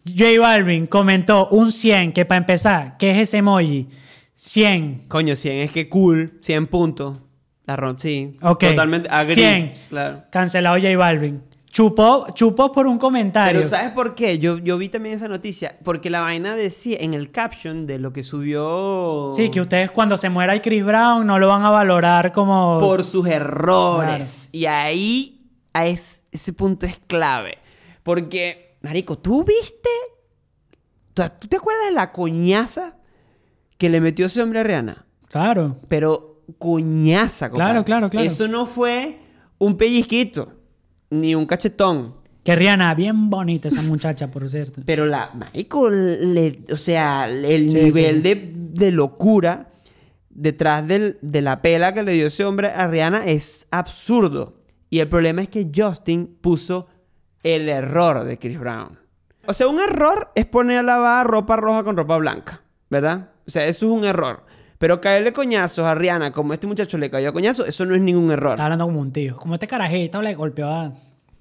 Speaker 2: J Balvin comentó un 100, que para empezar, ¿qué es ese emoji? 100.
Speaker 1: Coño, 100 es que cool, 100 puntos. La rom- sí.
Speaker 2: Ok.
Speaker 1: Totalmente agree.
Speaker 2: 100.
Speaker 1: Claro.
Speaker 2: Cancelado J Balvin. Chupó, chupó por un comentario.
Speaker 1: Pero ¿sabes por qué? Yo, yo vi también esa noticia. Porque la vaina decía en el caption de lo que subió.
Speaker 2: Sí, que ustedes cuando se muera el Chris Brown no lo van a valorar como...
Speaker 1: Por sus errores. Y ahí, a es- ese punto es clave. Porque, Marico, ¿tú viste? ¿Tú, te acuerdas de la coñaza que le metió ese hombre a Rihanna?
Speaker 2: Claro.
Speaker 1: Pero coñaza, compadre.
Speaker 2: Claro, claro, claro.
Speaker 1: Eso no fue un pellizquito, ni un cachetón.
Speaker 2: Que Rihanna, bien bonita esa muchacha, por cierto.
Speaker 1: Pero la, marico, le- o sea, el
Speaker 2: Sí,
Speaker 1: nivel
Speaker 2: sí.
Speaker 1: De, de locura detrás del- de la pela que le dio ese hombre a Rihanna es absurdo. Y el problema es que Justin puso el error de Chris Brown. O sea, un error es poner a lavar ropa roja con ropa blanca, ¿verdad? O sea, eso es un error. Pero caerle coñazos a Rihanna, como este muchacho le cayó a coñazos, eso no es ningún error.
Speaker 2: Está hablando como un tío. Como este carajito le golpeó a...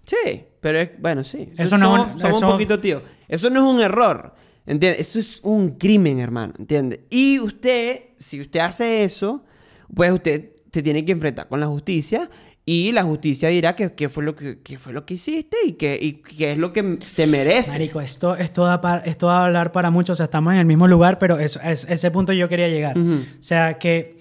Speaker 1: Sí, pero es, bueno, sí.
Speaker 2: Eso no es
Speaker 1: somos,
Speaker 2: un-
Speaker 1: somos
Speaker 2: eso-
Speaker 1: un poquito tío. Eso no es un error, ¿entiendes? Eso es un crimen, hermano, ¿entiendes? Y usted, si usted hace eso, pues usted se tiene que enfrentar con la justicia y la justicia dirá que, qué fue lo que, fue lo que hiciste y qué y qué es lo que te merece.
Speaker 2: Marico, esto, esto, da para, esto da a hablar para muchos. O sea, estamos en el mismo lugar, pero es, ese punto yo quería llegar. O sea, que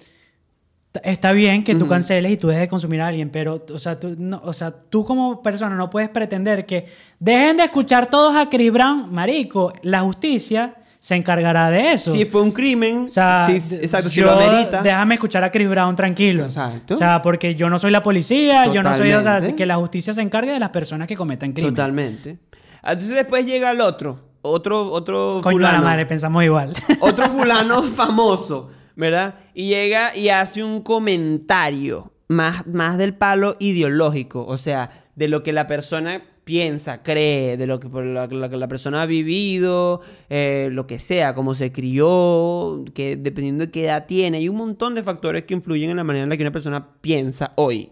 Speaker 2: está bien que tú canceles y tú dejes de consumir a alguien, pero, o sea, tú, no, o sea, tú como persona no puedes pretender que dejen de escuchar todos a Chris Brown. Marico, la justicia se encargará de eso.
Speaker 1: Si fue un crimen,
Speaker 2: O sea,
Speaker 1: si- exacto, si
Speaker 2: yo-
Speaker 1: lo amerita.
Speaker 2: déjame escuchar a Chris Brown tranquilo.
Speaker 1: Exacto.
Speaker 2: O sea, porque yo no soy la policía, yo no soy, o sea, que la justicia se encargue de las personas que cometen crímenes.
Speaker 1: Totalmente. Entonces después llega el otro, otro, otro
Speaker 2: Coño de la
Speaker 1: fulano.
Speaker 2: madre, pensamos igual. <laughs>
Speaker 1: otro fulano <laughs> famoso, ¿verdad? Y llega y hace un comentario más, más del palo ideológico, o sea, de lo que la persona piensa, cree, de lo que, que la persona ha vivido, eh, lo que sea, cómo se crió, que dependiendo de qué edad tiene, hay un montón de factores que influyen en la manera en la que una persona piensa hoy.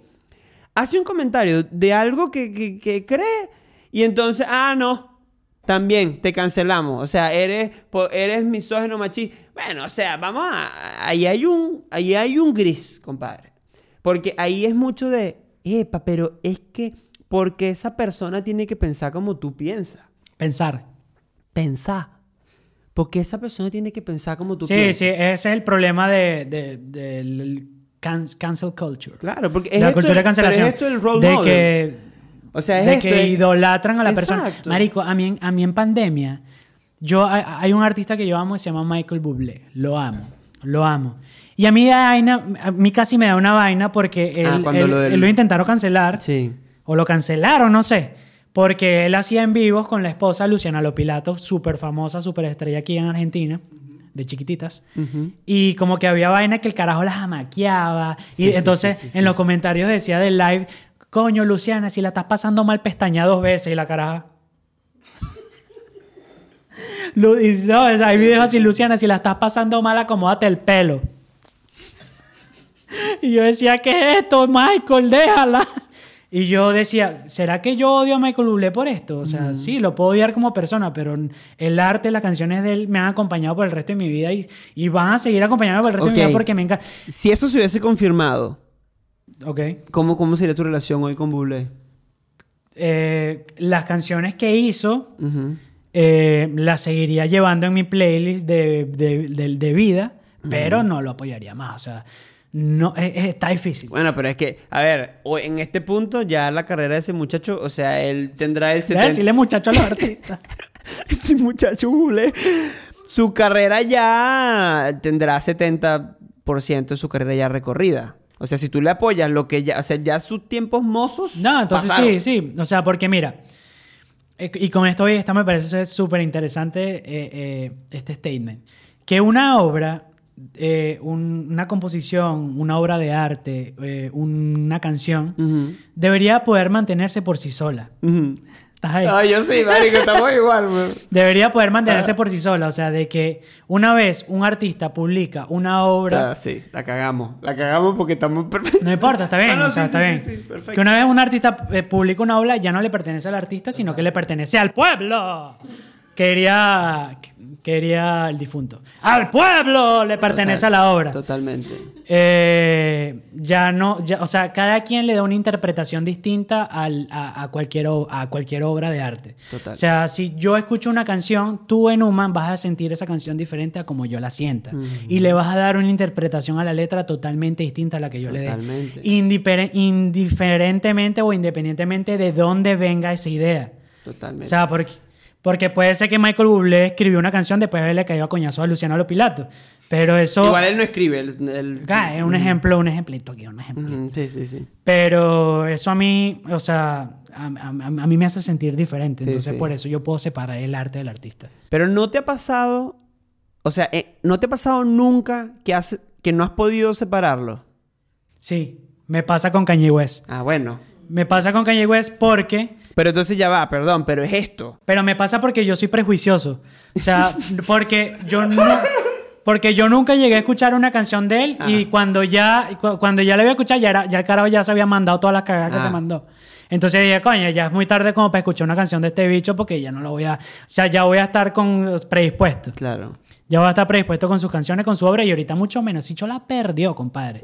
Speaker 1: Hace un comentario de algo que, que- cree y entonces, ah, no, también te cancelamos. O sea, eres, eres misógino machista. Bueno, o sea, vamos a. Ahí hay un, ahí hay un gris, compadre. Porque ahí es mucho de. Epa, pero es que. Porque esa persona tiene que pensar como tú piensas.
Speaker 2: Pensar.
Speaker 1: Pensar. Porque esa persona tiene que pensar como tú
Speaker 2: Sí,
Speaker 1: piensas.
Speaker 2: sí, ese es el problema de, de- del can- cancel culture.
Speaker 1: Claro, porque
Speaker 2: De
Speaker 1: es
Speaker 2: la
Speaker 1: esto,
Speaker 2: cultura de cancelación.
Speaker 1: pero es esto el role
Speaker 2: de
Speaker 1: model.
Speaker 2: que,
Speaker 1: O sea, es
Speaker 2: de
Speaker 1: esto,
Speaker 2: que
Speaker 1: es-
Speaker 2: idolatran a la persona.
Speaker 1: Exacto.
Speaker 2: Marico, a mí, en- a mí en pandemia, yo, hay, un artista que yo amo que se llama Michael Bublé. Lo amo, lo amo. Y a mí, a mí casi me da una vaina porque él,
Speaker 1: Ah, cuando
Speaker 2: él-
Speaker 1: lo del-
Speaker 2: él lo intentaron cancelar.
Speaker 1: Sí.
Speaker 2: O lo cancelaron, no sé. Porque él hacía en vivos con la esposa Luciana Lopilato, súper famosa, súper estrella aquí en Argentina, de chiquititas. Y como que había vaina que el carajo las amaqueaba.
Speaker 1: Sí,
Speaker 2: y
Speaker 1: sí,
Speaker 2: entonces
Speaker 1: sí,
Speaker 2: en los comentarios decía del live, coño, Luciana, si la estás pasando mal, pestaña dos veces y la caraja. <laughs> No, hay videos así, Luciana, si la estás pasando mal, acomódate el pelo. <laughs> Y yo decía, ¿qué es esto, Michael? Déjala. Y yo decía, ¿será que yo odio a Michael Bublé por esto? O sea, sí, lo puedo odiar como persona, pero el arte, las canciones de él me han acompañado por el resto de mi vida y, y van a seguir acompañándome por el resto de mi vida porque me encanta.
Speaker 1: Si eso se hubiese confirmado,
Speaker 2: Ok.
Speaker 1: ¿cómo, cómo sería tu relación hoy con Bublé?
Speaker 2: Eh, las canciones que hizo eh, las seguiría llevando en mi playlist de, de- de- de vida, pero no lo apoyaría más. O sea, no, es- es- está difícil.
Speaker 1: Bueno, pero es que, a ver, hoy- en este punto ya la carrera de ese muchacho, o sea, él tendrá ese...
Speaker 2: Deja de decirle muchacho a los artistas. <laughs>
Speaker 1: ese muchacho Bublé, su carrera ya tendrá 70% de su carrera ya recorrida. O sea, si tú le apoyas lo que ya, o sea, ya sus tiempos mozos.
Speaker 2: No, entonces
Speaker 1: pasaron.
Speaker 2: sí, sí. O sea, porque mira, eh, y con esto, esta me parece súper interesante eh, eh, este statement. Que una obra, eh, un- una composición, una obra de arte, eh, una canción, debería poder mantenerse por sí sola.
Speaker 1: ujú.
Speaker 2: ¿Estás ahí?
Speaker 1: Ay, yo sí, marico, estamos <laughs> igual, weón.
Speaker 2: Debería poder mantenerse por sí sola. O sea, de que una vez un artista publica una obra...
Speaker 1: Ah, sí, la cagamos. La cagamos porque estamos...
Speaker 2: No importa, está <laughs> bien.
Speaker 1: Ah, no,
Speaker 2: o sea,
Speaker 1: sí,
Speaker 2: está
Speaker 1: sí,
Speaker 2: bien.
Speaker 1: sí, sí, perfecto.
Speaker 2: que una vez un artista eh, publica una obra, ya no le pertenece al artista, sino que le pertenece al pueblo. Quería, quería el difunto. ¡Al pueblo le pertenece
Speaker 1: Total,
Speaker 2: a la obra!
Speaker 1: Totalmente.
Speaker 2: Eh, ya no, ya, o sea, cada quien le da una interpretación distinta al- a, a cualquier, a cualquier obra de arte.
Speaker 1: Total.
Speaker 2: O sea, si yo escucho una canción, tú en Human vas a sentir esa canción diferente a como yo la sienta. Y le vas a dar una interpretación a la letra totalmente distinta a la que yo
Speaker 1: Totalmente.
Speaker 2: le dé. Indipere- indiferentemente o independientemente de dónde venga esa idea.
Speaker 1: Totalmente.
Speaker 2: O sea, porque, porque puede ser que Michael Bublé escribió una canción después de haberle caído a coñazo a Luciano Lopilato. Pero eso...
Speaker 1: Igual él no escribe. él-
Speaker 2: Ah, es un ejemplo, un ejemplito aquí, un ejemplo.
Speaker 1: Ujú, Sí, sí, sí.
Speaker 2: Pero eso a mí, o sea, a, a- a mí me hace sentir diferente.
Speaker 1: Sí,
Speaker 2: Entonces,
Speaker 1: sí.
Speaker 2: por eso yo puedo separar el arte del artista.
Speaker 1: Pero no te ha pasado, o sea, eh, no te ha pasado nunca que, has, que no has podido separarlo.
Speaker 2: Sí, me pasa con Kanye West.
Speaker 1: Ah, bueno.
Speaker 2: Me pasa con Kanye West porque...
Speaker 1: Pero entonces ya va, perdón, pero es esto.
Speaker 2: Pero me pasa porque yo soy prejuicioso. O sea, <laughs> porque yo no... Porque yo nunca llegué a escuchar una canción de él y cuando ya, cu- cuando ya la iba a escuchar, ya, era, ya el carajo ya se había mandado todas las cagadas que se mandó. Entonces dije, coño, ya es muy tarde como para escuchar una canción de este bicho porque ya no lo voy a... O sea, ya voy a estar con predispuesto.
Speaker 1: Claro.
Speaker 2: Ya va a estar predispuesto con sus canciones, con su obra y ahorita mucho menos. Sicho la perdió, compadre.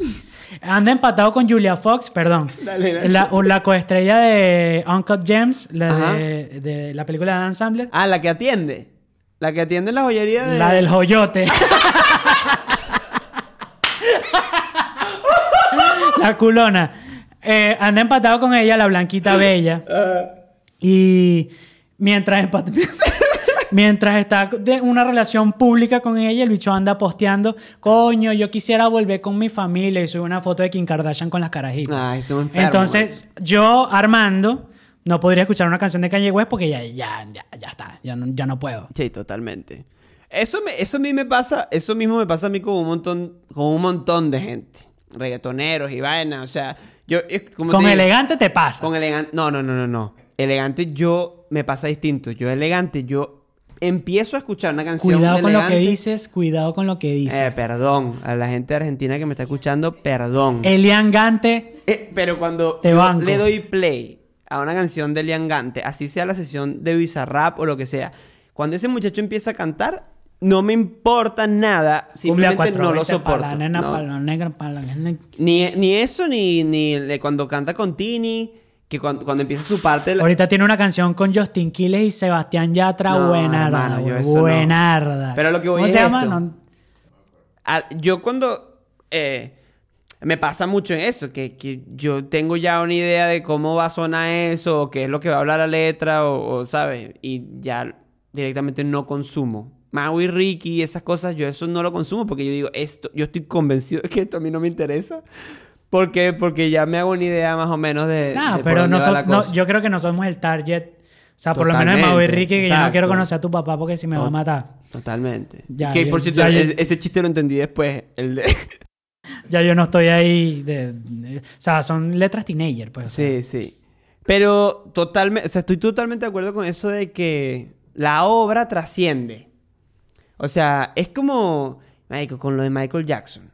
Speaker 2: Anda empatado con Julia Fox, perdón. <laughs>
Speaker 1: Dale, dale.
Speaker 2: La, coestrella de Uncut Gems, la de, de la película de Dan Sandler.
Speaker 1: Ah, la que atiende. La que atiende en la joyería de...
Speaker 2: La del joyote. <laughs> la culona. Eh, anda empatado con ella, la blanquita bella. <laughs> Y mientras, <laughs> mientras está de una relación pública con ella, el bicho anda posteando, coño, yo quisiera volver con mi familia y sube una foto de Kim Kardashian con las carajitas.
Speaker 1: Ay, es un enfermo,
Speaker 2: Entonces, yo, Armando, no podría escuchar una canción de Kanye West porque ya, ya, ya, ya está, ya no, ya no puedo.
Speaker 1: Sí, totalmente. Eso, me, eso a mí me pasa, eso mismo me pasa a mí con un montón, con un montón de gente. Reggaetoneros y vainas, o sea, yo... como
Speaker 2: Con
Speaker 1: te digo,
Speaker 2: elegante te pasa.
Speaker 1: Con elegante... No, no, no, no, no. Elegante yo me pasa distinto. Yo elegante, yo empiezo a escuchar una canción
Speaker 2: Cuidado
Speaker 1: de
Speaker 2: con lo que dices, cuidado con lo que dices.
Speaker 1: Eh, perdón. A la gente de Argentina que me está escuchando, perdón.
Speaker 2: Elian Gante,
Speaker 1: Eh, pero cuando
Speaker 2: Te
Speaker 1: yo le doy play a una canción de Lian Gante, así sea la sesión de Bizarrap o lo que sea, cuando ese muchacho empieza a cantar, no me importa nada, simplemente no lo
Speaker 2: 420 pa'
Speaker 1: soporto.
Speaker 2: la nena,
Speaker 1: No.
Speaker 2: pa' la negra, pa' la nena.
Speaker 1: Ni, ni eso, ni, ni de cuando canta con Tini, que cuando, cuando empieza su parte... la-
Speaker 2: Ahorita tiene una canción con Justin Quiles y Sebastián Yatra.
Speaker 1: No,
Speaker 2: buenarda.
Speaker 1: hermano, yo
Speaker 2: güey,
Speaker 1: eso no.
Speaker 2: buenarda.
Speaker 1: Pero lo que voy
Speaker 2: ¿Cómo
Speaker 1: es
Speaker 2: se llama?
Speaker 1: esto.
Speaker 2: No-
Speaker 1: Ah, yo cuando eh, me pasa mucho en eso, que, que yo tengo ya una idea de cómo va a sonar eso, o qué es lo que va a hablar la letra, o, o, ¿sabes? Y ya directamente no consumo. Mau y Ricky, esas cosas, yo eso no lo consumo porque yo digo, esto, yo estoy convencido <laughs> de que esto a mí no me interesa. ¿Por qué? Porque ya me hago una idea más o menos de.
Speaker 2: Nah,
Speaker 1: de
Speaker 2: pero no so- no, yo creo que no somos el target. O sea, por lo menos de Mau y
Speaker 1: Totalmente,
Speaker 2: Ricky, que yo no
Speaker 1: exacto.
Speaker 2: quiero conocer a tu papá porque si me va a matar.
Speaker 1: Totalmente.
Speaker 2: Ya,
Speaker 1: que
Speaker 2: ya,
Speaker 1: por cierto,
Speaker 2: ya, ya.
Speaker 1: e- ese chiste lo entendí después. El de... <laughs>
Speaker 2: Ya yo no estoy ahí. De, de- o sea, son letras teenager, pues. o sea.
Speaker 1: Sí, sí. Pero totalmente, o sea, estoy totalmente de acuerdo con eso de que la obra trasciende. O sea, es como, marico, con lo de Michael Jackson.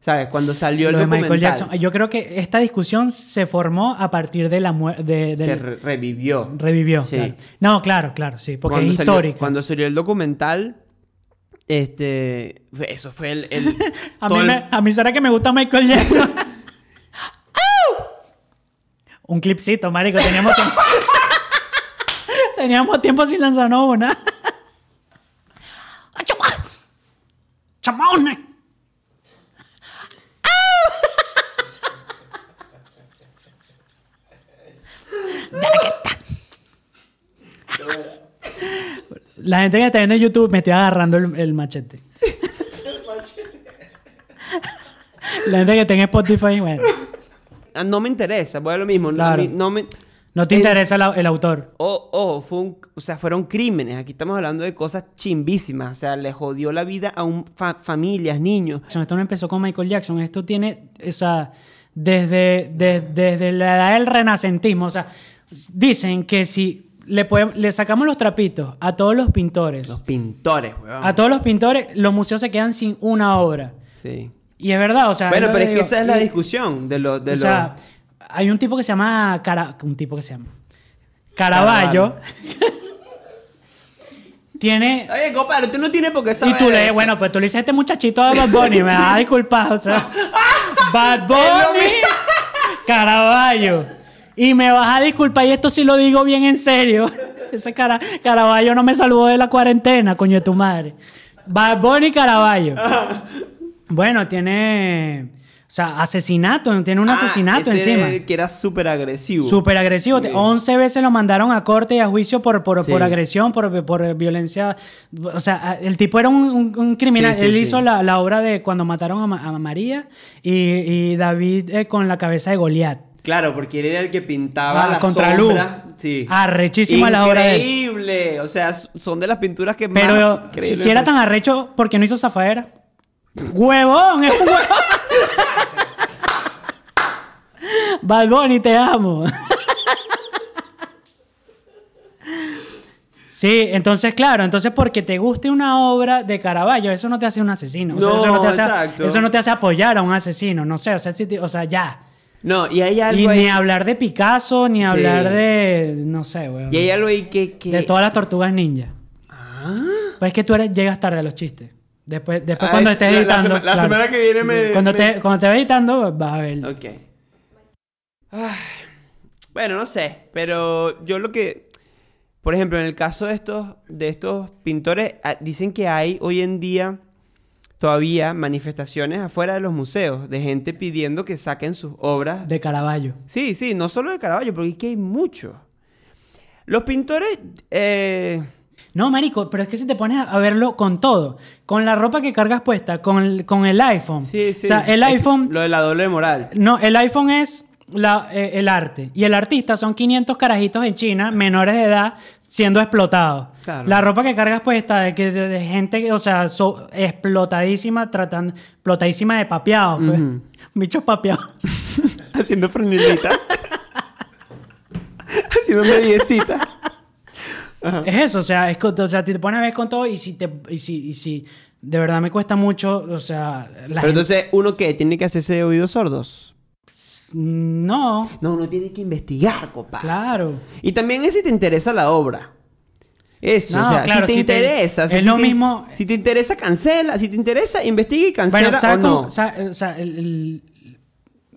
Speaker 1: ¿Sabes? Cuando salió el
Speaker 2: Lo de Michael Jackson. Yo creo que esta discusión se formó a partir de la muerte.
Speaker 1: se re- revivió.
Speaker 2: Revivió.
Speaker 1: Sí.
Speaker 2: claro. No, claro, claro, sí. Porque
Speaker 1: Cuando
Speaker 2: es histórica.
Speaker 1: Cuando salió el documental, este, eso fue el... el- <laughs>
Speaker 2: A mí, me- a mí será que me gusta Michael Jackson. <laughs> ¡Au! Un clipcito, marico. Teníamos tiempo. <laughs> Teníamos tiempo sin lanzarnos una. ¡Chamón! La gente que está viendo en YouTube me estoy agarrando el, el machete. La gente que está en Spotify, bueno.
Speaker 1: Ah, no me interesa, voy a lo mismo.
Speaker 2: Claro.
Speaker 1: no me...
Speaker 2: No te interesa el, au- el autor.
Speaker 1: Oh, oh, fue un, o sea, fueron crímenes. Aquí estamos hablando de cosas chimbísimas. O sea, le jodió la vida a un fa- familias, niños.
Speaker 2: Esto no empezó con Michael Jackson. Esto tiene, o sea, desde, de- desde la edad del renacentismo. O sea, dicen que si le, podemos- le sacamos los trapitos a todos los pintores,
Speaker 1: Los pintores, weón.
Speaker 2: a todos los pintores, los museos se quedan sin una obra.
Speaker 1: Sí.
Speaker 2: Y es verdad, o sea...
Speaker 1: bueno,
Speaker 2: lo
Speaker 1: pero es que esa es la
Speaker 2: Y-
Speaker 1: discusión de los... De
Speaker 2: o sea, hay un tipo que se llama... Cara, un tipo que se llama... Caravaggio. <laughs> tiene...
Speaker 1: los... Oye, compadre, usted no tiene por qué
Speaker 2: Y
Speaker 1: saber
Speaker 2: tú le,
Speaker 1: eso.
Speaker 2: bueno, pues tú le dices a este muchachito de Bad Bunny, me vas a disculpar, o sea, <laughs> Bad Bunny, <laughs> Caravaggio. Y me vas a disculpar, y esto sí lo digo bien en serio. Ese cara, Caravaggio no me salvó de la cuarentena, coño de tu madre. Bad Bunny, Caravaggio. Bueno, tiene, sea, asesinato, tiene un
Speaker 1: Ah,
Speaker 2: asesinato
Speaker 1: ese
Speaker 2: encima.
Speaker 1: que era súper agresivo.
Speaker 2: Súper agresivo.
Speaker 1: Sí.
Speaker 2: 11 veces lo mandaron a corte y a juicio por, por,
Speaker 1: Sí.
Speaker 2: por agresión, por, por violencia. O sea, el tipo era un, un- un criminal.
Speaker 1: Sí, sí,
Speaker 2: Él hizo la, la obra de cuando mataron a, Ma- a María y, y David eh, con la cabeza de Goliat.
Speaker 1: Claro, porque él era el que pintaba
Speaker 2: Ah,
Speaker 1: la
Speaker 2: contra
Speaker 1: sombra. Sí.
Speaker 2: Arrechísima la obra de.
Speaker 1: Increíble. O sea, son de las pinturas que
Speaker 2: Pero
Speaker 1: más...
Speaker 2: si, si era tan arrecho, ¿por qué no hizo Zafaera? <laughs> ¡Huevón! ¡Es un huevón! Bad Bunny, te amo. Sí, entonces, claro, entonces porque te guste una obra de Caravaggio, eso no te hace un asesino. O sea,
Speaker 1: No,
Speaker 2: eso, no te hace,
Speaker 1: exacto.
Speaker 2: eso no te hace apoyar a un asesino, no sé, o sea, si te- o sea ya.
Speaker 1: No, y hay algo
Speaker 2: Y
Speaker 1: ahí...
Speaker 2: ni hablar de Picasso, ni
Speaker 1: Sí.
Speaker 2: hablar de, no sé, weón.
Speaker 1: Y hay algo ahí que... que...
Speaker 2: De todas las tortugas ninja.
Speaker 1: Ah.
Speaker 2: Pero es que tú eres, llegas tarde a los chistes. Después, después
Speaker 1: Ah,
Speaker 2: cuando
Speaker 1: es-
Speaker 2: estés
Speaker 1: la- la
Speaker 2: editando.
Speaker 1: sema- la semana que viene me-
Speaker 2: Cuando,
Speaker 1: me-
Speaker 2: te, cuando te veas editando, vas a ver.
Speaker 1: Ok. Ay, bueno, no sé, pero yo lo que, por ejemplo, en el caso de estos, de estos pintores, ah, dicen que hay hoy en día todavía manifestaciones afuera de los museos de gente pidiendo que saquen sus obras.
Speaker 2: De Caravaggio.
Speaker 1: Sí, sí, no solo de Caravaggio, porque es que hay muchos. Los pintores, eh,
Speaker 2: No, marico, pero es que si te pones a verlo con todo, con la ropa que cargas puesta, con el, con el iPhone.
Speaker 1: sí, sí.
Speaker 2: O sea, el
Speaker 1: es
Speaker 2: iPhone,
Speaker 1: Lo de la doble moral.
Speaker 2: no, el iPhone es la- eh, el arte y el artista son 500 carajitos en China, menores de edad, siendo explotados.
Speaker 1: Claro.
Speaker 2: La ropa que cargas puesta de, que, de, de gente, que, o sea, so- explotadísima, tratando, explotadísima de papeados, pues.
Speaker 1: Ujú. <laughs>
Speaker 2: bichos papeados. <laughs>
Speaker 1: Haciendo franelita. <laughs> Haciendo mediecita.
Speaker 2: Es eso, o sea, es, o sea, te pones a ver con todo y si, te, y si, y si de verdad me cuesta mucho, o sea, la
Speaker 1: Pero
Speaker 2: gente-
Speaker 1: entonces, ¿uno qué? ¿Tiene que hacerse oídos sordos?
Speaker 2: No,
Speaker 1: No, uno tiene que investigar, compa.
Speaker 2: claro.
Speaker 1: Y también es si te interesa la obra. Eso,
Speaker 2: No,
Speaker 1: o sea,
Speaker 2: claro,
Speaker 1: si te
Speaker 2: si te-
Speaker 1: interesa. sea,
Speaker 2: es
Speaker 1: si
Speaker 2: lo
Speaker 1: te-
Speaker 2: mismo-
Speaker 1: Si te interesa, cancela. Si te interesa, investiga y cancela
Speaker 2: Bueno, ¿sabes
Speaker 1: o
Speaker 2: cómo?
Speaker 1: no.
Speaker 2: sa- o sea, el,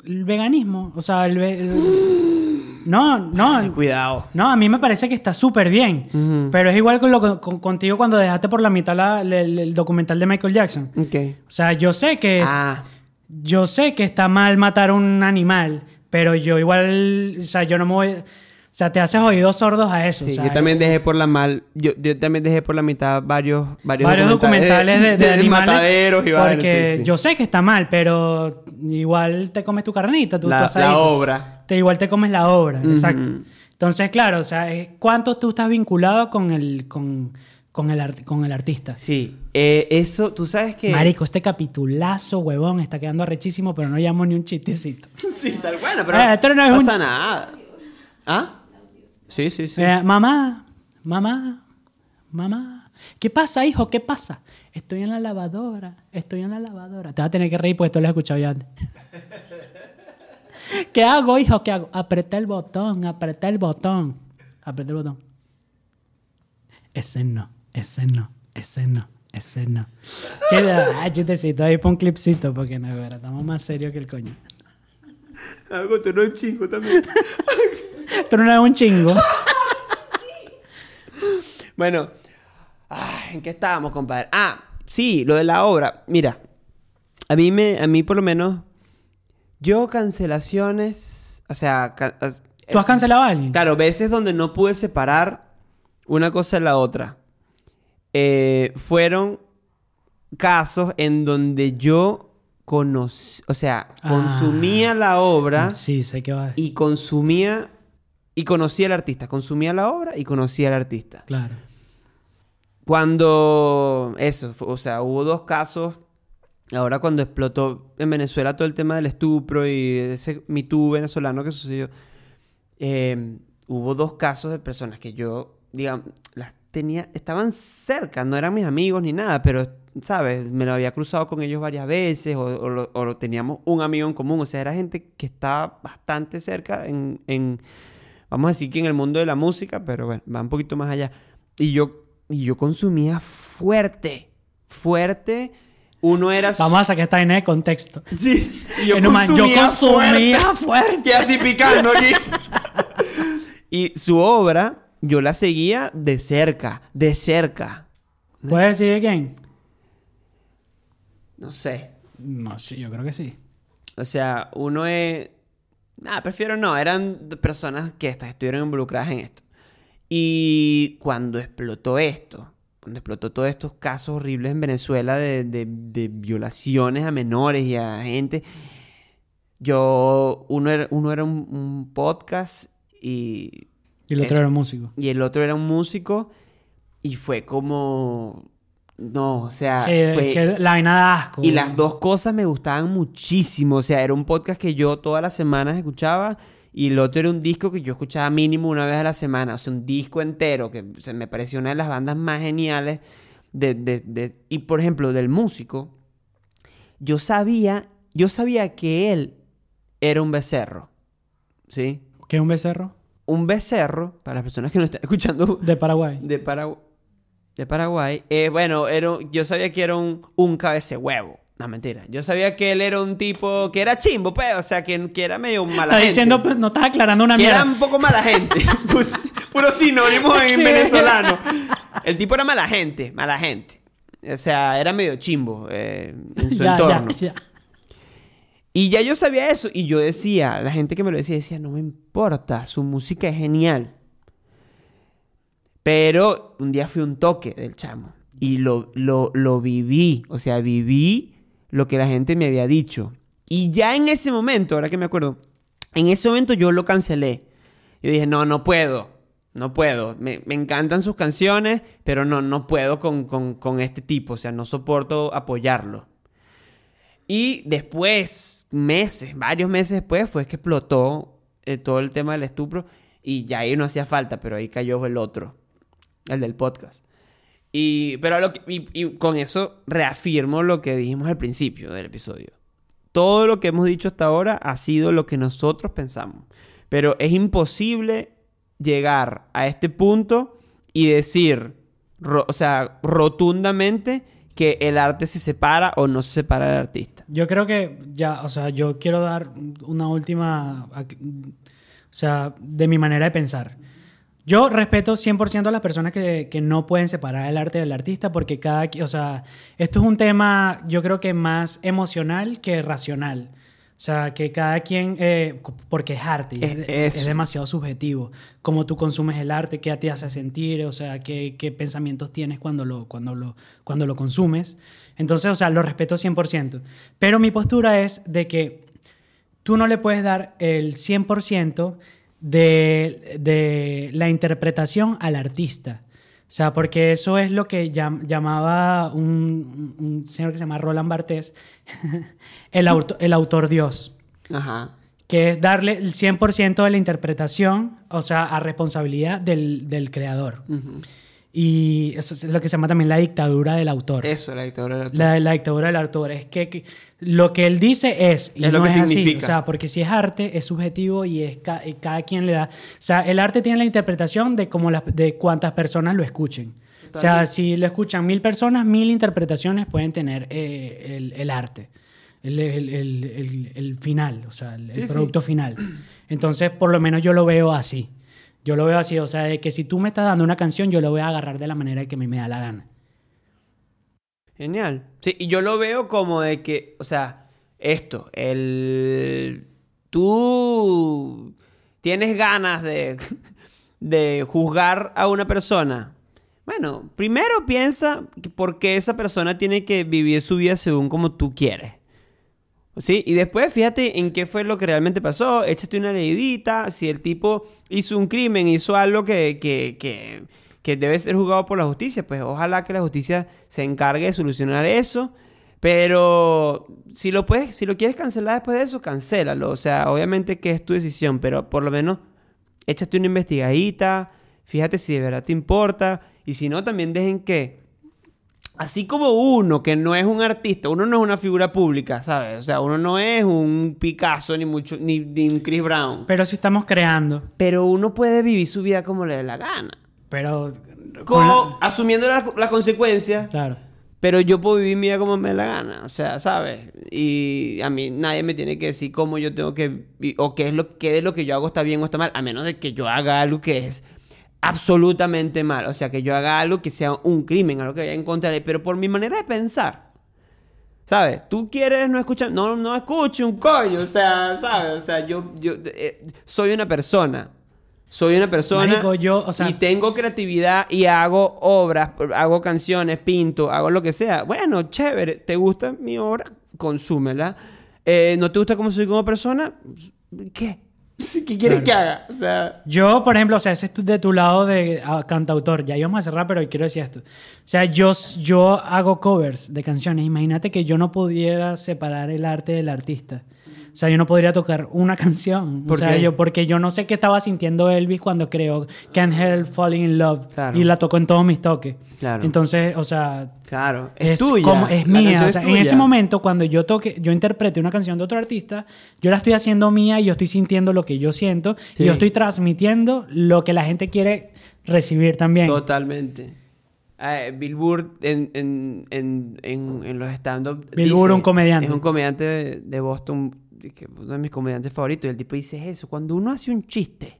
Speaker 2: veganismo, o sea, el, el- <gasps> No, no.
Speaker 1: Cuidado.
Speaker 2: No, a mí me parece que está súper bien. Pero es igual con lo, con- contigo cuando dejaste por la mitad la- el, el documental de Michael Jackson.
Speaker 1: Ok.
Speaker 2: O sea, yo sé que...
Speaker 1: Ah,
Speaker 2: Yo sé que está mal matar a un animal, pero yo igual... O sea, yo no me voy... O sea, te haces oídos sordos a eso.
Speaker 1: sí, yo también dejé por la mal, yo, yo también dejé por la mitad varios, varios,
Speaker 2: varios documentales <laughs> de, de animales.
Speaker 1: mataderos y
Speaker 2: Porque
Speaker 1: sí, sí.
Speaker 2: yo sé que está mal, pero igual te comes tu carnita, tu, tu
Speaker 1: la,
Speaker 2: asadito.
Speaker 1: obra.
Speaker 2: Te, igual te comes la obra, exacto. Entonces, claro, o sea, cuánto tú estás vinculado con el, con, con el, con el artista.
Speaker 1: Sí, eh, eso, tú sabes que...
Speaker 2: Marico, este capitulazo, huevón, está quedando arrechísimo, pero no llamo ni un chistecito. <laughs>
Speaker 1: Sí, tal bueno, pero
Speaker 2: Eh, esto no es
Speaker 1: no
Speaker 2: un-
Speaker 1: pasa nada. ¿Ah? Sí, sí, sí.
Speaker 2: Eh, mamá, mamá, mamá. ¿Qué pasa, hijo? ¿Qué pasa? Estoy en la lavadora, estoy en la lavadora. Te vas a tener que reír porque esto lo he escuchado ya antes. <laughs> ¿Qué hago, hijo? ¿Qué hago? Apreté el botón, apreté el botón. Apreté el botón. Ese no, ese no, ese no, ese no. Chiste, ah, chistecito, ahí pon un clipcito porque no, verdad, estamos más serios que el coño.
Speaker 1: Algo te un chingo también. <laughs>
Speaker 2: Tú no eres un chingo.
Speaker 1: Bueno, ay, ¿en qué estábamos, compadre? Ah, sí, lo de la obra. Mira, a mí me, a mí por lo menos, yo cancelaciones, o sea,
Speaker 2: ¿Tú has cancelado a alguien?
Speaker 1: Claro, veces donde no pude separar una cosa de la otra. Eh, fueron casos en donde yo conocí, o sea,
Speaker 2: Ah.
Speaker 1: consumía la obra
Speaker 2: Sí, sé que va.
Speaker 1: y consumía y conocía al artista, consumía la obra y conocía al artista.
Speaker 2: Claro.
Speaker 1: Cuando eso, o sea, hubo dos casos. Ahora cuando explotó en Venezuela todo el tema del estupro y ese Me Too venezolano que sucedió, eh, hubo dos casos de personas que yo, digamos, las tenía, estaban cerca, no eran mis amigos ni nada, pero, ¿sabes? Me lo había cruzado con ellos varias veces o, o teníamos un amigo en común, o sea, era gente que estaba bastante cerca en, en, vamos a decir que en el mundo de la música, pero bueno, va un poquito más allá. Y yo, y yo consumía fuerte, fuerte. Uno era...
Speaker 2: Vamos a sacar esta vaina de contexto. <laughs>
Speaker 1: Sí, y yo consumía
Speaker 2: consumía
Speaker 1: fuerte. Y así picando aquí. <laughs> y su obra, yo la seguía de cerca, de cerca.
Speaker 2: ¿Puedes decir de quién?
Speaker 1: No sé.
Speaker 2: No, sí, yo creo que sí.
Speaker 1: O sea, uno es... Nada, prefiero no. Eran personas que estas estuvieron involucradas en esto. Y cuando explotó esto, cuando explotó todos estos casos horribles en Venezuela de, de- de violaciones a menores y a gente, yo, uno era, uno era un, un podcast y,
Speaker 2: Y el otro era músico.
Speaker 1: y el otro era un músico y fue como... No, o sea,
Speaker 2: sí,
Speaker 1: fue...
Speaker 2: que la vaina da asco.
Speaker 1: Y las dos cosas me gustaban muchísimo. O sea, era un podcast que yo todas las semanas escuchaba. Y el otro era un disco que yo escuchaba mínimo una vez a la semana. O sea, un disco entero que se me pareció una de las bandas más geniales. De, de- de- Y por ejemplo, del músico. Yo sabía, yo sabía que él era un becerro. ¿Sí?
Speaker 2: ¿Qué es un becerro?
Speaker 1: Un becerro, para las personas que no están escuchando
Speaker 2: De Paraguay.
Speaker 1: de, Paragu- de Paraguay. eh, bueno, era, yo sabía que era un, un cabece huevo. No, mentira. Yo sabía que él era un tipo que era chimbo, pues. O sea, que, que era medio mala
Speaker 2: Estás
Speaker 1: gente.
Speaker 2: diciendo, pues, no estás aclarando una
Speaker 1: que
Speaker 2: mierda.
Speaker 1: era un poco mala gente. <laughs> <laughs> Pues, puro sinónimo en
Speaker 2: Sí.
Speaker 1: venezolano. El tipo era mala gente, mala gente. O sea, era medio chimbo eh, en su
Speaker 2: Ya,
Speaker 1: entorno.
Speaker 2: ya, ya.
Speaker 1: Y ya yo sabía eso. Y yo decía, la gente que me lo decía, decía, no me importa, su música es genial. Pero un día fui un toque del chamo. Y lo, lo, lo viví. O sea, viví lo que la gente me había dicho. Y ya en ese momento, ahora que me acuerdo, en ese momento yo lo cancelé. Yo dije, no, no puedo. No puedo. Me, me encantan sus canciones, pero no, no puedo con, con, con este tipo. O sea, no soporto apoyarlo. Y después, meses, varios meses después, fue que explotó eh, todo el tema del estupro. Y ya ahí no hacía falta, pero ahí cayó el otro, el del podcast. Y, pero y, con eso reafirmo lo que dijimos al principio del episodio. Todo lo que hemos dicho hasta ahora ha sido lo que nosotros pensamos. Pero es imposible llegar a este punto y decir, o sea, rotundamente que el arte se separa o no se separa del artista.
Speaker 2: Yo creo que ya, o sea, yo quiero dar una última. O sea, de mi manera de pensar. Yo respeto 100% a las personas que, que no pueden separar el arte del artista porque cada... O sea, esto es un tema yo creo que más emocional que racional. O sea, que cada quien... eh, porque es arte es,
Speaker 1: Es-
Speaker 2: es
Speaker 1: eso.
Speaker 2: demasiado subjetivo. Cómo tú consumes el arte, qué te hace sentir, o sea, qué, qué pensamientos tienes cuando lo, cuando, lo, cuando lo consumes. Entonces, o sea, lo respeto 100%. Pero mi postura es de que tú no le puedes dar el 100% de, de la interpretación al artista. O sea, porque eso es lo que llam- llamaba un, un señor que se llama Roland Barthes <laughs> el, auto- el autor Dios,
Speaker 1: Ajá.
Speaker 2: que es darle el 100% de la interpretación, o sea, a responsabilidad del, del creador.
Speaker 1: Ujú.
Speaker 2: Y eso es lo que se llama también la dictadura del autor.
Speaker 1: Eso, la dictadura del autor.
Speaker 2: La, la dictadura del autor es que, que lo que él dice es y
Speaker 1: Es
Speaker 2: no
Speaker 1: lo que
Speaker 2: es así.
Speaker 1: significa.
Speaker 2: O sea, porque si es arte es subjetivo y es ca- y cada quien le da. O sea, el arte tiene la interpretación de las, de cuántas personas lo escuchen. O sea, si lo escuchan mil personas, mil interpretaciones pueden tener eh, el, el arte, el, el- el- final, o sea, el,
Speaker 1: Sí, sí.
Speaker 2: producto final. Entonces, por lo menos yo lo veo así. Yo lo veo así, o sea, de que si tú me estás dando una canción, yo lo voy a agarrar de la manera que a mí me da la gana.
Speaker 1: Genial. Sí, y yo lo veo como de que, o sea, esto, el... Tú tienes ganas de, <laughs> de juzgar a una persona. Bueno, primero piensa por qué esa persona tiene que vivir su vida según como tú quieres. ¿Sí? Y después fíjate en qué fue lo que realmente pasó. Échate una leidita. Si el tipo hizo un crimen, hizo algo que, que, que, que debe ser juzgado por la justicia, pues ojalá que la justicia se encargue de solucionar eso. Pero si lo puedes, si lo quieres cancelar después de eso, cancélalo. O sea, obviamente que es tu decisión, pero por lo menos échate una investigadita, fíjate si de verdad te importa. Y si no, también dejen que Así como uno que no es un artista, uno no es una figura pública, ¿sabes? O sea, uno no es un Picasso ni mucho ni, ni un Chris Brown.
Speaker 2: Pero si estamos creando.
Speaker 1: Pero uno puede vivir su vida como le dé la gana.
Speaker 2: Pero.
Speaker 1: Como
Speaker 2: la-
Speaker 1: asumiendo las las consecuencias.
Speaker 2: Claro.
Speaker 1: Pero yo puedo vivir mi vida como me dé la gana, o sea, ¿sabes? Y a mí nadie me tiene que decir cómo yo tengo que o qué es lo qué de lo que yo hago está bien o está mal, a menos de que yo haga algo que es absolutamente mal, o sea, que yo haga algo que sea un crimen, algo que vaya en contra de, pero por mi manera de pensar. ¿Sabes? Tú quieres no escuchar, no no escuche un coño, o sea, ¿sabes? O sea, yo yo eh, soy una persona. Soy una persona
Speaker 2: Marico, yo, o sea-
Speaker 1: y tengo creatividad y hago obras, hago canciones, pinto, hago lo que sea. Bueno, chévere, ¿te gusta mi obra? Consúmela. Eh, ¿No te gusta cómo soy como persona? ¿Qué? <laughs> ¿Qué quieres
Speaker 2: Claro.
Speaker 1: que haga? O sea,
Speaker 2: Yo, por ejemplo, o sea, ese es de tu lado de ah, cantautor. Ya íbamos a cerrar, pero quiero decir esto. O sea, yo, yo hago covers de canciones. Imagínate que yo no pudiera separar el arte del artista. O sea, yo no podría tocar una <laughs> canción.
Speaker 1: ¿Por
Speaker 2: o sea,
Speaker 1: qué?
Speaker 2: yo, porque yo no sé qué estaba sintiendo Elvis cuando creó Can't Help Falling in Love.
Speaker 1: Claro.
Speaker 2: Y la tocó en todos mis toques.
Speaker 1: Claro.
Speaker 2: Entonces, o sea,
Speaker 1: claro, es,
Speaker 2: es,
Speaker 1: tuya.
Speaker 2: como- es mía.
Speaker 1: es
Speaker 2: en ese momento, cuando yo toque, yo interprete una canción de otro artista, yo la estoy haciendo mía y yo estoy sintiendo lo que yo siento
Speaker 1: Sí.
Speaker 2: y yo estoy transmitiendo lo que la gente quiere recibir también.
Speaker 1: Totalmente. Eh, Bill Burr en, en, en, en, en los stand-up.
Speaker 2: Bill Burr, un comediante.
Speaker 1: Es un comediante de, de Boston, que- uno de mis comediantes favoritos. Y el tipo dice eso: cuando uno hace un chiste,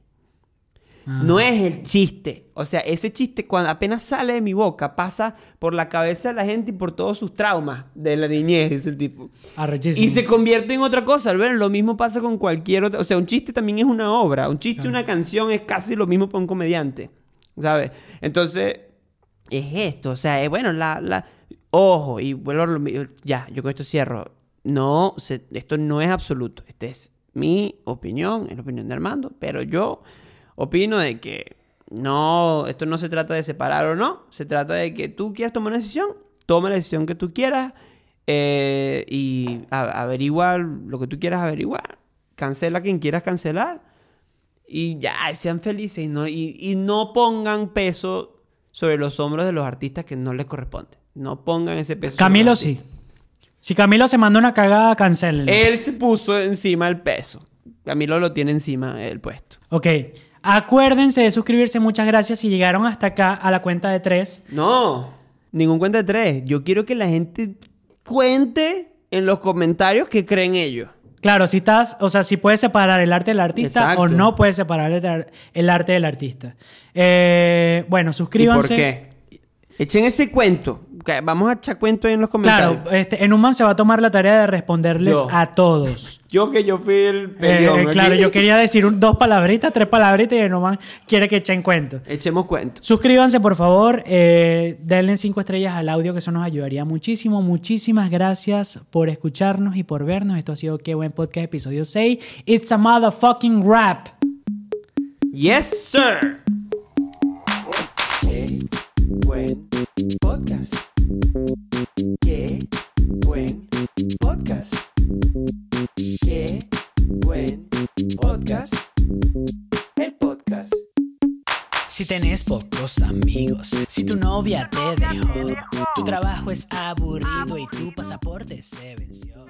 Speaker 2: Ah.
Speaker 1: no es el chiste. O sea, ese chiste, cuando apenas sale de mi boca, pasa por la cabeza de la gente y por todos sus traumas de la niñez, dice el tipo.
Speaker 2: Arrechísimo.
Speaker 1: Y se convierte en otra cosa, Albert. Lo mismo pasa con cualquier otra. O sea, un chiste también es una obra. Un chiste y una canción es casi lo mismo para un comediante. ¿Sabes? Entonces, es esto. O sea, es bueno, la. la... Ojo, y vuelvo a lo mi- Ya, yo con esto cierro. No, se- esto no es absoluto. Esta es mi opinión, es la opinión de Armando. Pero yo opino de que no, esto no se trata de separar o no. Se trata de que tú quieras tomar una decisión, toma la decisión que tú quieras eh, y a- averigua lo que tú quieras averiguar. Cancela a quien quieras cancelar. Y ya, sean felices y no, y, y no pongan peso sobre los hombros de los artistas que no les corresponde. No pongan ese peso. sobre
Speaker 2: Camilo sí. Si Camilo se manda una cagada, cancelen.
Speaker 1: Él se puso encima el peso. Camilo lo tiene encima el puesto.
Speaker 2: Ok. Acuérdense de suscribirse. Muchas gracias si llegaron hasta acá a la cuenta de tres.
Speaker 1: No, ningún cuenta de tres. Yo quiero que la gente cuente en los comentarios qué creen ellos.
Speaker 2: Claro, si estás, o sea, si puedes separar el arte del artista
Speaker 1: Exacto.
Speaker 2: o no puedes separar el, ar- el arte del artista. Eh, bueno,
Speaker 1: ¿Y
Speaker 2: suscríbanse.
Speaker 1: por qué? Echen ese cuento. Vamos a echar cuento ahí en los comentarios.
Speaker 2: Claro, este, en un man se va a tomar la tarea de responderles
Speaker 1: Yo.
Speaker 2: a todos. <laughs>
Speaker 1: Yo que yo fui el
Speaker 2: Eh,
Speaker 1: peleón. aquí.
Speaker 2: claro, yo quería decir un- dos palabritas, tres palabritas y el man quiere que echen cuento.
Speaker 1: Echemos cuento.
Speaker 2: Suscríbanse, por favor. Eh, denle cinco estrellas al audio, que eso nos ayudaría muchísimo. Muchísimas gracias por escucharnos y por vernos. Esto ha sido Qué Buen Podcast, episodio 6. It's a motherfucking rap.
Speaker 1: Yes, sir.
Speaker 3: Qué buen podcast. Qué buen podcast. Qué buen podcast. El podcast.
Speaker 4: Si tenés pocos amigos, si tu novia te dejó, tu trabajo es aburrido y tu pasaporte se venció.